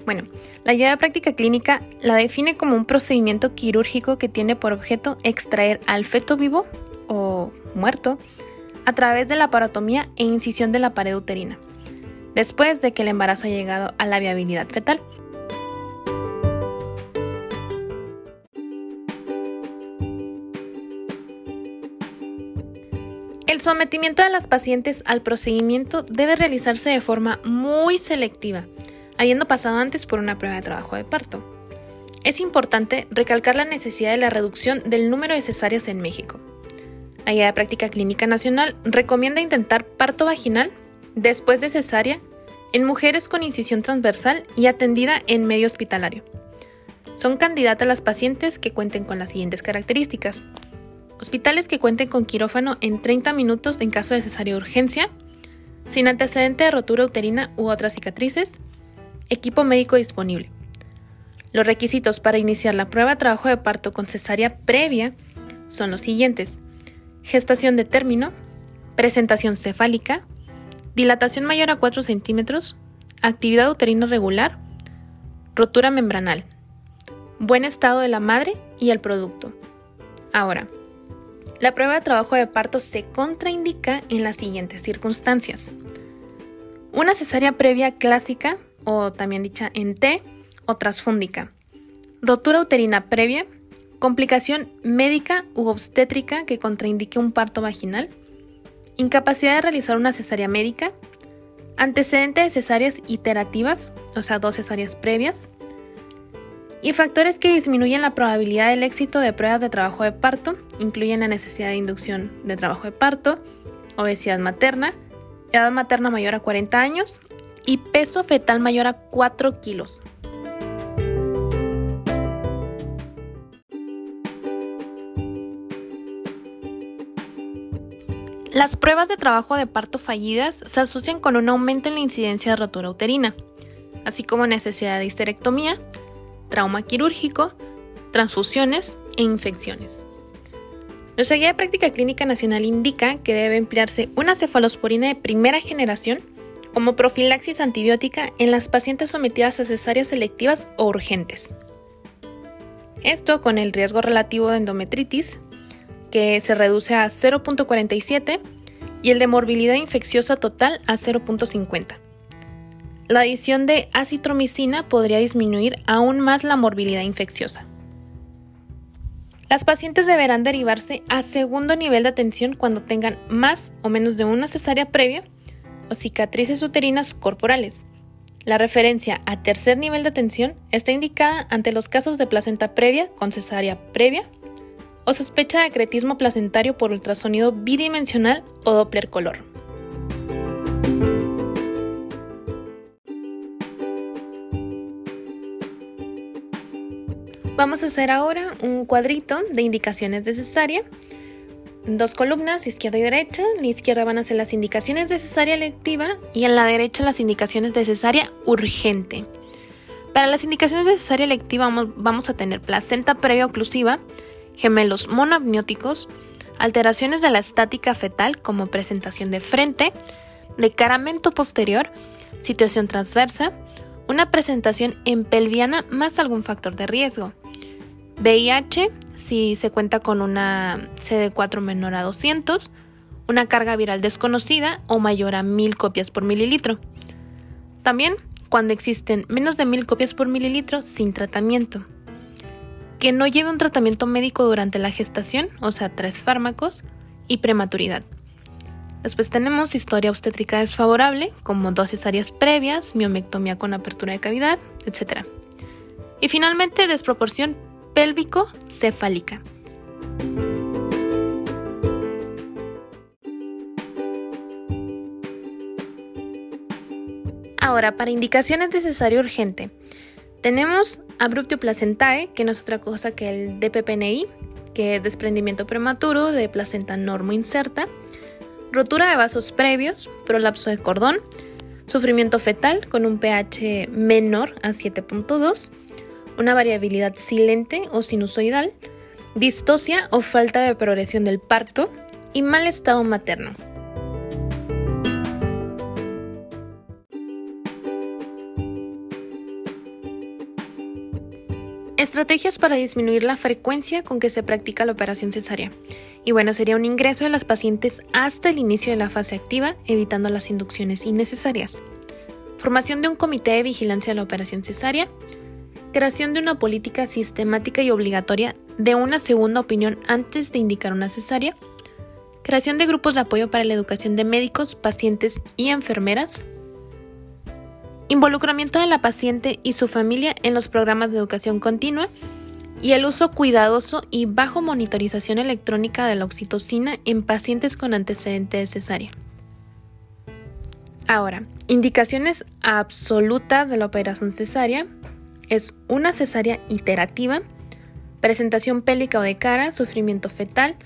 A: Bueno, la de práctica clínica la define como un procedimiento quirúrgico que tiene por objeto extraer al feto vivo o muerto a través de la parotomía e incisión de la pared uterina, después de que el embarazo ha llegado a la viabilidad fetal. El sometimiento de las pacientes al procedimiento debe realizarse de forma muy selectiva habiendo pasado antes por una prueba de trabajo de parto. Es importante recalcar la necesidad de la reducción del número de cesáreas en México. La Guía de Práctica Clínica Nacional recomienda intentar parto vaginal después de cesárea en mujeres con incisión transversal y atendida en medio hospitalario. Son candidatas las pacientes que cuenten con las siguientes características. Hospitales que cuenten con quirófano en 30 minutos en caso de cesárea urgencia, sin antecedente de rotura uterina u otras cicatrices, Equipo médico disponible. Los requisitos para iniciar la prueba de trabajo de parto con cesárea previa son los siguientes. Gestación de término, presentación cefálica, dilatación mayor a 4 centímetros, actividad uterina regular, rotura membranal, buen estado de la madre y el producto. Ahora, la prueba de trabajo de parto se contraindica en las siguientes circunstancias. Una cesárea previa clásica o también dicha en T, o transfúndica. Rotura uterina previa, complicación médica u obstétrica que contraindique un parto vaginal, incapacidad de realizar una cesárea médica, antecedente de cesáreas iterativas, o sea, dos cesáreas previas, y factores que disminuyen la probabilidad del éxito de pruebas de trabajo de parto incluyen la necesidad de inducción de trabajo de parto, obesidad materna, edad materna mayor a 40 años y peso fetal mayor a 4 kilos. Las pruebas de trabajo de parto fallidas se asocian con un aumento en la incidencia de rotura uterina, así como necesidad de histerectomía, trauma quirúrgico transfusiones e infecciones. Nuestra guía de práctica clínica nacional indica que debe emplearse una cefalosporina de primera generación como profilaxis antibiótica en las pacientes sometidas a cesáreas selectivas o urgentes. Esto con el riesgo relativo de endometritis, que se reduce a 0.47, y el de morbilidad infecciosa total a 0.50. La adición de acitromicina podría disminuir aún más la morbilidad infecciosa. Las pacientes deberán derivarse a segundo nivel de atención cuando tengan más o menos de una cesárea previa o cicatrices uterinas corporales. La referencia a tercer nivel de atención está indicada ante los casos de placenta previa con cesárea previa o sospecha de acretismo placentario por ultrasonido bidimensional o Doppler color. Vamos a hacer ahora un cuadrito de indicaciones de cesárea dos columnas, izquierda y derecha. En la izquierda van a ser las indicaciones de cesárea electiva y en la derecha las indicaciones de cesárea urgente. Para las indicaciones de cesárea electiva vamos, a tener placenta previa oclusiva, gemelos monoamnióticos, alteraciones de la estática fetal como presentación de frente, de caramento posterior, situación transversa, una presentación en pelviana más algún factor de riesgo. VIH si se cuenta con una CD4 menor a 200, una carga viral desconocida o mayor a 1000 copias por mililitro. También cuando existen menos de 1000 copias por mililitro sin tratamiento. Que no lleve un tratamiento médico durante la gestación, o sea, tres fármacos, y prematuridad. Después tenemos historia obstétrica desfavorable, como dosis cesáreas previas, miomectomía con apertura de cavidad, etc. Y finalmente, desproporción pélvico-cefálica. Ahora, para indicaciones de cesárea urgente, tenemos abruptio placentae, que no es otra cosa que el DPPNI, que es desprendimiento prematuro de placenta normo inserta, rotura de vasos previos, prolapso de cordón, sufrimiento fetal con un pH menor a 7.2, una variabilidad silente o sinusoidal, distosia o falta de progresión del parto y mal estado materno. Estrategias para disminuir la frecuencia con que se practica la operación cesárea. Y bueno, sería un ingreso de las pacientes hasta el inicio de la fase activa, evitando las inducciones innecesarias. Formación de un comité de vigilancia de la operación cesárea, creación de una política sistemática y obligatoria de una segunda opinión antes de indicar una cesárea, creación de grupos de apoyo para la educación de médicos, pacientes y enfermeras, involucramiento de la paciente y su familia en los programas de educación continua y el uso cuidadoso y bajo monitorización electrónica de la oxitocina en pacientes con antecedente de cesárea. Ahora, indicaciones absolutas de la operación cesárea es una cesárea iterativa, presentación pélvica o de cara, sufrimiento fetal,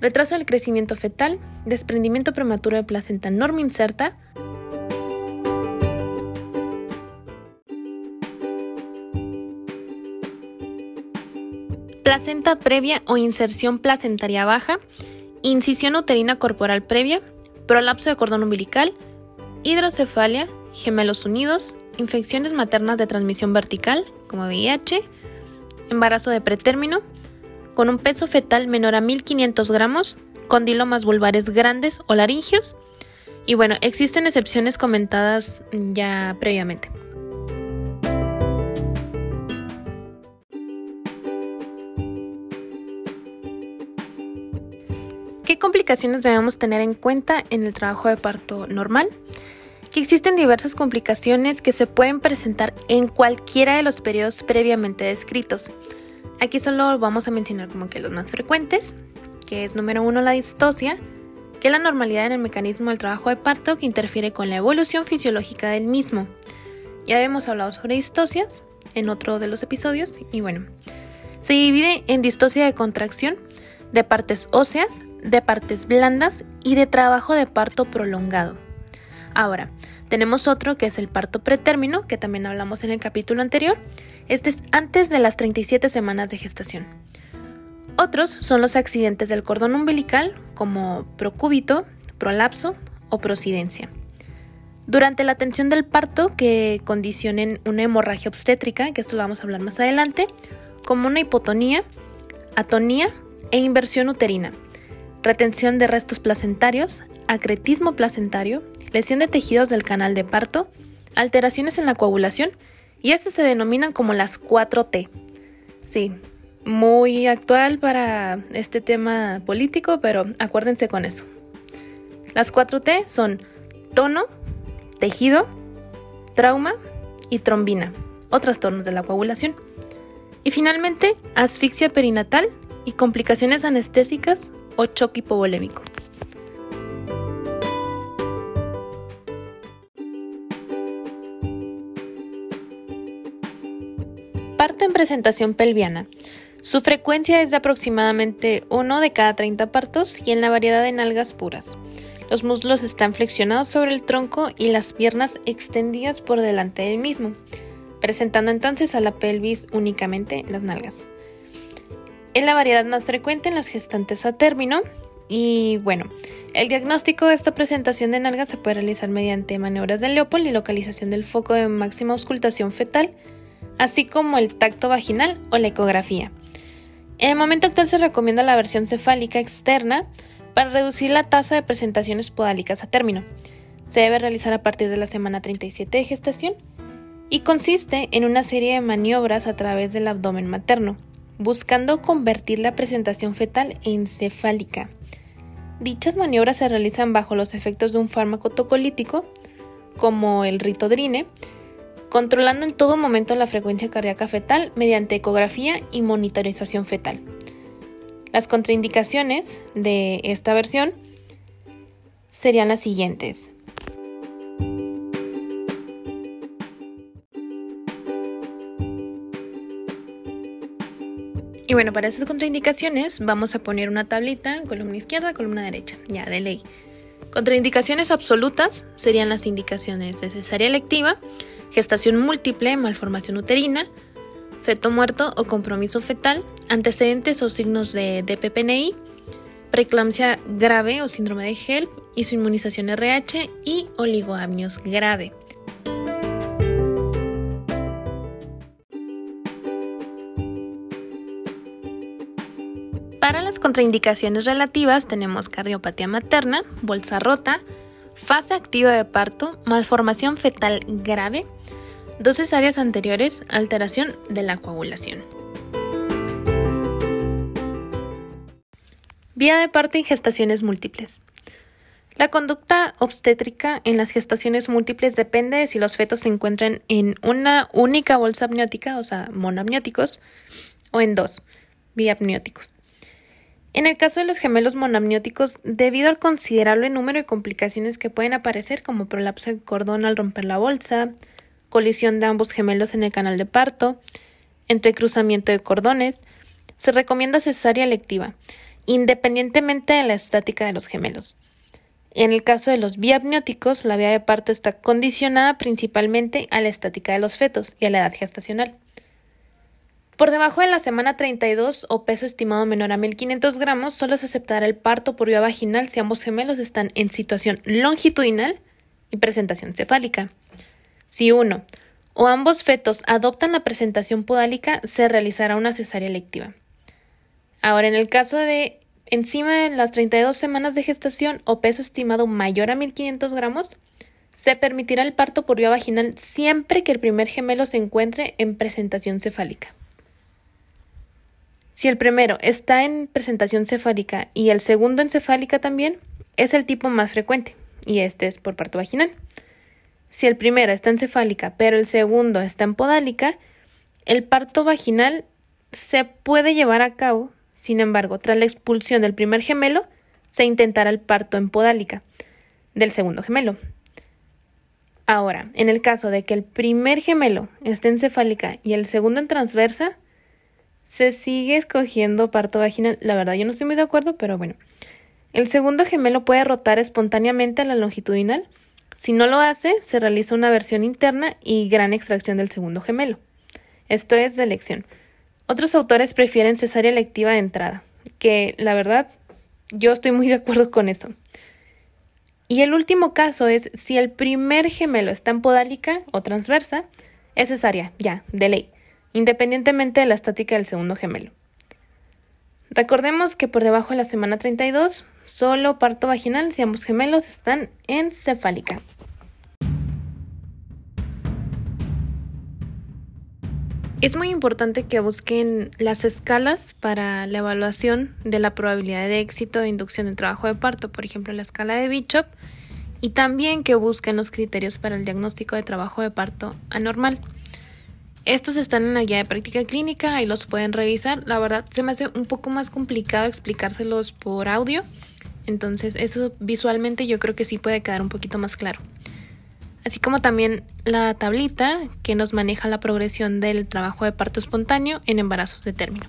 A: retraso del crecimiento fetal, desprendimiento prematuro de placenta norma inserta, placenta previa o inserción placentaria baja, incisión uterina corporal previa, prolapso de cordón umbilical, hidrocefalia, gemelos unidos, infecciones maternas de transmisión vertical, como VIH, embarazo de pretérmino, con un peso fetal menor a 1500 gramos, condilomas vulvares grandes o laringios, y bueno, existen excepciones comentadas ya previamente. ¿Qué complicaciones debemos tener en cuenta en el trabajo de parto normal? Que existen diversas complicaciones que se pueden presentar en cualquiera de los periodos previamente descritos. Aquí solo vamos a mencionar como que los más frecuentes, que es número uno la distosia, que es la normalidad en el mecanismo del trabajo de parto que interfiere con la evolución fisiológica del mismo. Ya hemos hablado sobre distosias en otro de los episodios y bueno, se divide en distosia de contracción, de partes óseas, de partes blandas y de trabajo de parto prolongado. Ahora, tenemos otro que es el parto pretérmino, que también hablamos en el capítulo anterior. Este es antes de las 37 semanas de gestación. Otros son los accidentes del cordón umbilical, como procúbito, prolapso o prosidencia. Durante la atención del parto, que condicionen una hemorragia obstétrica, que esto lo vamos a hablar más adelante, como una hipotonía, atonía e inversión uterina, retención de restos placentarios, acretismo placentario, lesión de tejidos del canal de parto, alteraciones en la coagulación, y estas se denominan como las 4T. Sí, muy actual para este tema político, pero acuérdense con eso. Las 4T son tono, tejido, trauma y trombina, o trastornos de la coagulación. Y finalmente, asfixia perinatal y complicaciones anestésicas o choque hipovolémico. Parto en presentación pelviana. Su frecuencia es de aproximadamente 1 de cada 30 partos y en la variedad de nalgas puras. Los muslos están flexionados sobre el tronco y las piernas extendidas por delante del mismo, presentando entonces a la pelvis únicamente las nalgas. Es la variedad más frecuente en las gestantes a término y bueno, el diagnóstico de esta presentación de nalgas se puede realizar mediante maniobras de Leopold y localización del foco de máxima auscultación fetal, así como el tacto vaginal o la ecografía. En el momento actual se recomienda la versión cefálica externa para reducir la tasa de presentaciones podálicas a término. Se debe realizar a partir de la semana 37 de gestación y consiste en una serie de maniobras a través del abdomen materno, buscando convertir la presentación fetal en cefálica. Dichas maniobras se realizan bajo los efectos de un fármaco tocolítico, como el ritodrine, controlando en todo momento la frecuencia cardíaca fetal mediante ecografía y monitorización fetal. Las contraindicaciones de esta versión serían las siguientes. Y bueno, para esas contraindicaciones vamos a poner una tablita, columna izquierda, columna derecha, ya de ley. Contraindicaciones absolutas serían las indicaciones de cesárea electiva, gestación múltiple, malformación uterina, feto muerto o compromiso fetal, antecedentes o signos de DPPNI, preeclampsia grave o síndrome de HELP y su inmunización RH y oligoamnios grave. Para las contraindicaciones relativas tenemos cardiopatía materna, bolsa rota, fase activa de parto, malformación fetal grave, Dos áreas anteriores, alteración de la coagulación. Vía de parto en gestaciones múltiples. La conducta obstétrica en las gestaciones múltiples depende de si los fetos se encuentran en una única bolsa amniótica, o sea, monamnióticos, o en dos, biamnióticos. En el caso de los gemelos monamnióticos, debido al considerable número de complicaciones que pueden aparecer, como prolapso de cordón al romper la bolsa, colisión de ambos gemelos en el canal de parto, entrecruzamiento de cordones, se recomienda cesárea electiva, independientemente de la estática de los gemelos. En el caso de los biapnióticos, la vía de parto está condicionada principalmente a la estática de los fetos y a la edad gestacional. Por debajo de la semana 32 o peso estimado menor a 1500 gramos, solo se aceptará el parto por vía vaginal si ambos gemelos están en situación longitudinal y presentación cefálica. Si uno o ambos fetos adoptan la presentación podálica, se realizará una cesárea electiva. Ahora, en el caso de encima de las 32 semanas de gestación o peso estimado mayor a 1500 gramos, se permitirá el parto por vía vaginal siempre que el primer gemelo se encuentre en presentación cefálica. Si el primero está en presentación cefálica y el segundo en cefálica también, es el tipo más frecuente, y este es por parto vaginal. Si el primero está encefálica, pero el segundo está en podálica, el parto vaginal se puede llevar a cabo, sin embargo, tras la expulsión del primer gemelo, se intentará el parto en podálica del segundo gemelo. Ahora, en el caso de que el primer gemelo esté encefálica y el segundo en transversa, se sigue escogiendo parto vaginal. La verdad, yo no estoy muy de acuerdo, pero bueno. El segundo gemelo puede rotar espontáneamente a la longitudinal si no lo hace, se realiza una versión interna y gran extracción del segundo gemelo. Esto es de elección. Otros autores prefieren cesárea electiva de entrada, que la verdad yo estoy muy de acuerdo con eso. Y el último caso es si el primer gemelo está en podálica o transversa, es cesárea, ya, de ley, independientemente de la estática del segundo gemelo. Recordemos que por debajo de la semana 32, solo parto vaginal si ambos gemelos están en cefálica. Es muy importante que busquen las escalas para la evaluación de la probabilidad de éxito de inducción del trabajo de parto, por ejemplo, la escala de Bishop, y también que busquen los criterios para el diagnóstico de trabajo de parto anormal. Estos están en la guía de práctica clínica, y los pueden revisar. La verdad se me hace un poco más complicado explicárselos por audio, entonces eso visualmente yo creo que sí puede quedar un poquito más claro así como también la tablita que nos maneja la progresión del trabajo de parto espontáneo en embarazos de término.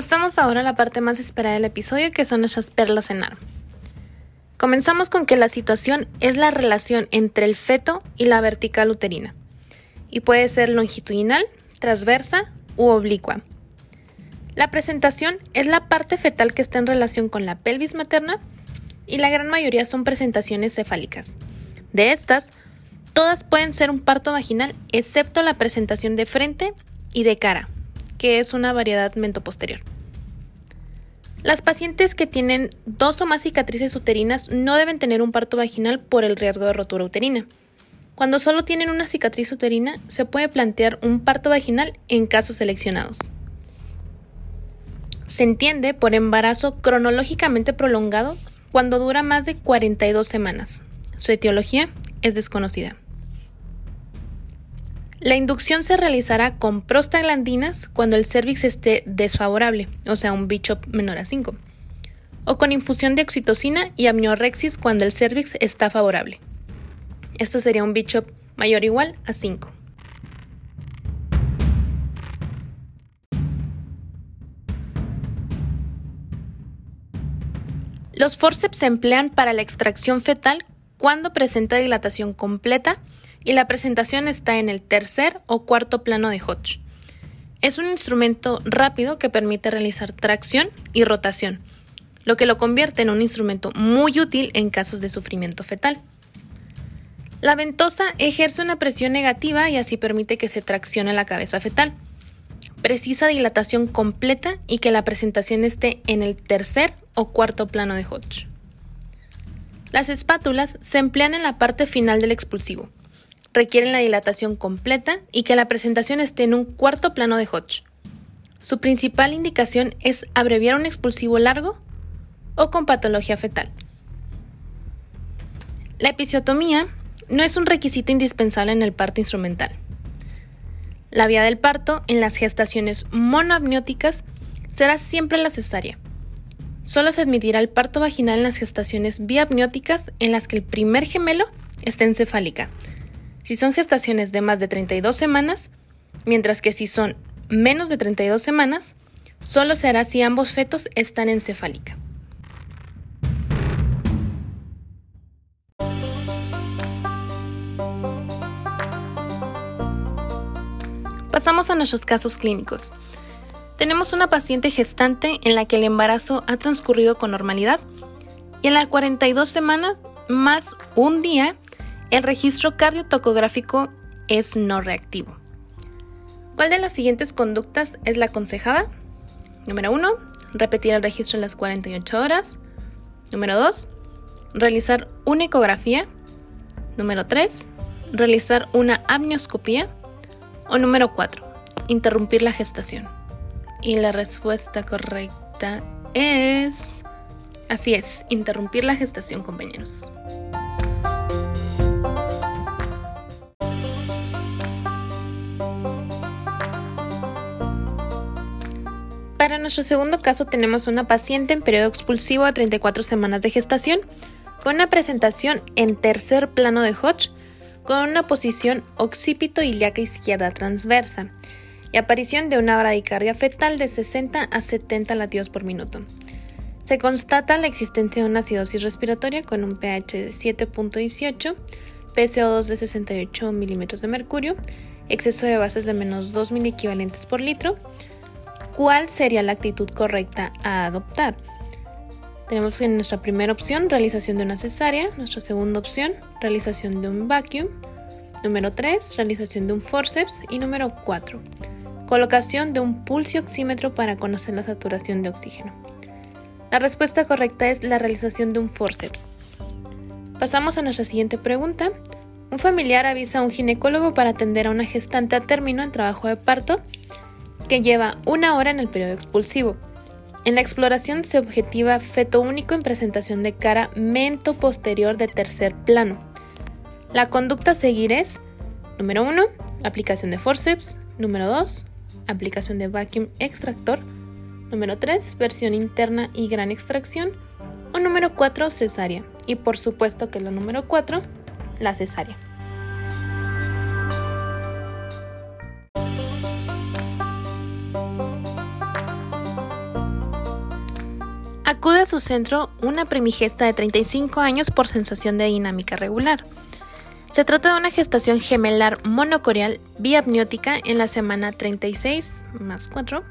A: Pasamos ahora a la parte más esperada del episodio, que son nuestras perlas en arma. Comenzamos con que la situación es la relación entre el feto y la vertical uterina, y puede ser longitudinal, transversa u oblicua. La presentación es la parte fetal que está en relación con la pelvis materna y la gran mayoría son presentaciones cefálicas. De estas, todas pueden ser un parto vaginal excepto la presentación de frente y de cara, que es una variedad mentoposterior. Las pacientes que tienen dos o más cicatrices uterinas no deben tener un parto vaginal por el riesgo de rotura uterina. Cuando solo tienen una cicatriz uterina, se puede plantear un parto vaginal en casos seleccionados se entiende por embarazo cronológicamente prolongado cuando dura más de 42 semanas. Su etiología es desconocida. La inducción se realizará con prostaglandinas cuando el cervix esté desfavorable, o sea, un bicho menor a 5, o con infusión de oxitocina y amniorexis cuando el cervix está favorable. Esto sería un bicho mayor o igual a 5. Los forceps se emplean para la extracción fetal cuando presenta dilatación completa y la presentación está en el tercer o cuarto plano de Hodge. Es un instrumento rápido que permite realizar tracción y rotación, lo que lo convierte en un instrumento muy útil en casos de sufrimiento fetal. La ventosa ejerce una presión negativa y así permite que se traccione la cabeza fetal. Precisa dilatación completa y que la presentación esté en el tercer o cuarto plano de Hodge. Las espátulas se emplean en la parte final del expulsivo. Requieren la dilatación completa y que la presentación esté en un cuarto plano de Hodge. Su principal indicación es abreviar un expulsivo largo o con patología fetal. La episiotomía no es un requisito indispensable en el parto instrumental. La vía del parto en las gestaciones monoamnióticas será siempre la cesárea Solo se admitirá el parto vaginal en las gestaciones biapnióticas en las que el primer gemelo está encefálica. Si son gestaciones de más de 32 semanas, mientras que si son menos de 32 semanas, solo se hará si ambos fetos están encefálica. Pasamos a nuestros casos clínicos. Tenemos una paciente gestante en la que el embarazo ha transcurrido con normalidad y en la 42 semanas más un día el registro cardiotocográfico es no reactivo. ¿Cuál de las siguientes conductas es la aconsejada? Número 1. Repetir el registro en las 48 horas. Número 2. Realizar una ecografía. Número 3. Realizar una amnioscopía. O número 4. Interrumpir la gestación. Y la respuesta correcta es... Así es, interrumpir la gestación, compañeros. Para nuestro segundo caso tenemos una paciente en periodo expulsivo a 34 semanas de gestación con una presentación en tercer plano de Hodge con una posición occipito ilíaca izquierda transversa y aparición de una bradicardia fetal de 60 a 70 latidos por minuto. Se constata la existencia de una acidosis respiratoria con un pH de 7.18, PCO2 de 68 milímetros de mercurio, exceso de bases de menos 2 equivalentes por litro. ¿Cuál sería la actitud correcta a adoptar? Tenemos en nuestra primera opción realización de una cesárea, nuestra segunda opción realización de un vacuum, número 3 realización de un forceps y número 4 colocación de un pulso oxímetro para conocer la saturación de oxígeno. La respuesta correcta es la realización de un forceps. Pasamos a nuestra siguiente pregunta. Un familiar avisa a un ginecólogo para atender a una gestante a término en trabajo de parto que lleva una hora en el periodo expulsivo. En la exploración se objetiva feto único en presentación de cara mento posterior de tercer plano. La conducta a seguir es, número 1, aplicación de forceps, número 2, aplicación de vacuum extractor, Número 3, versión interna y gran extracción. O número 4, cesárea. Y por supuesto que la número 4, la cesárea. Acude a su centro una primigesta de 35 años por sensación de dinámica regular. Se trata de una gestación gemelar monocoreal biapniótica en la semana 36 más 4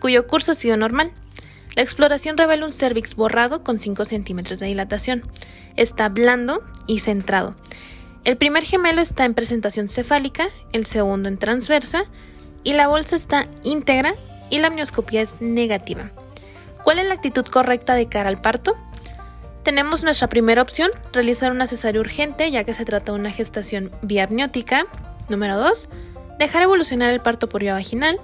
A: cuyo curso ha sido normal. La exploración revela un cervix borrado con 5 centímetros de dilatación. Está blando y centrado. El primer gemelo está en presentación cefálica, el segundo en transversa, y la bolsa está íntegra y la amnioscopía es negativa. ¿Cuál es la actitud correcta de cara al parto? Tenemos nuestra primera opción, realizar una cesárea urgente ya que se trata de una gestación biapniótica. Número 2, dejar evolucionar el parto por vía vaginal.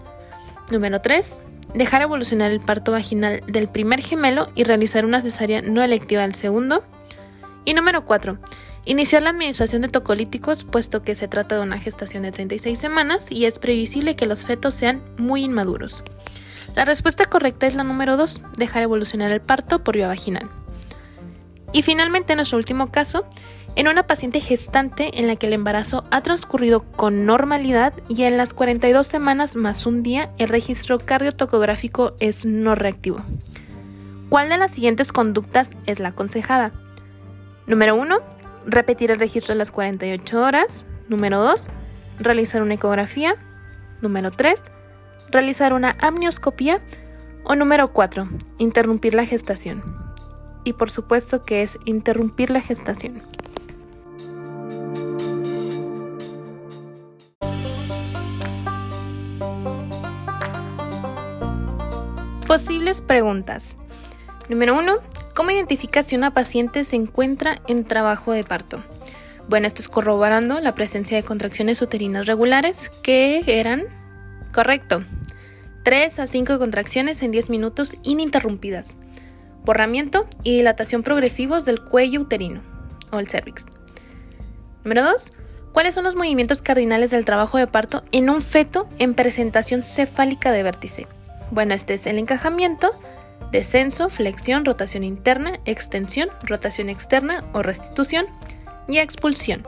A: Número 3, dejar evolucionar el parto vaginal del primer gemelo y realizar una cesárea no electiva del segundo. Y número 4. Iniciar la administración de tocolíticos puesto que se trata de una gestación de 36 semanas y es previsible que los fetos sean muy inmaduros. La respuesta correcta es la número 2, dejar evolucionar el parto por vía vaginal. Y finalmente, nuestro último caso, en una paciente gestante en la que el embarazo ha transcurrido con normalidad y en las 42 semanas más un día el registro cardiotocográfico es no reactivo. ¿Cuál de las siguientes conductas es la aconsejada? Número 1. Repetir el registro a las 48 horas. Número 2. Realizar una ecografía. Número 3. Realizar una amnioscopía. O número 4. Interrumpir la gestación. Y por supuesto que es interrumpir la gestación. Posibles preguntas. Número 1. ¿Cómo identificas si una paciente se encuentra en trabajo de parto? Bueno, esto es corroborando la presencia de contracciones uterinas regulares que eran, correcto, 3 a 5 contracciones en 10 minutos ininterrumpidas, borramiento y dilatación progresivos del cuello uterino o el cervix. Número 2. ¿Cuáles son los movimientos cardinales del trabajo de parto en un feto en presentación cefálica de vértice? Bueno, este es el encajamiento, descenso, flexión, rotación interna, extensión, rotación externa o restitución y expulsión.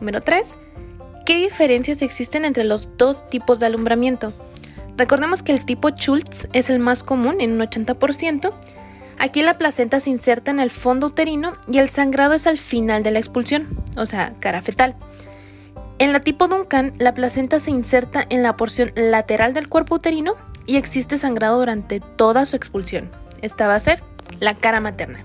A: Número 3. ¿Qué diferencias existen entre los dos tipos de alumbramiento? Recordemos que el tipo Schultz es el más común en un 80%. Aquí la placenta se inserta en el fondo uterino y el sangrado es al final de la expulsión, o sea, cara fetal. En la tipo Duncan, la placenta se inserta en la porción lateral del cuerpo uterino y existe sangrado durante toda su expulsión. Esta va a ser la cara materna.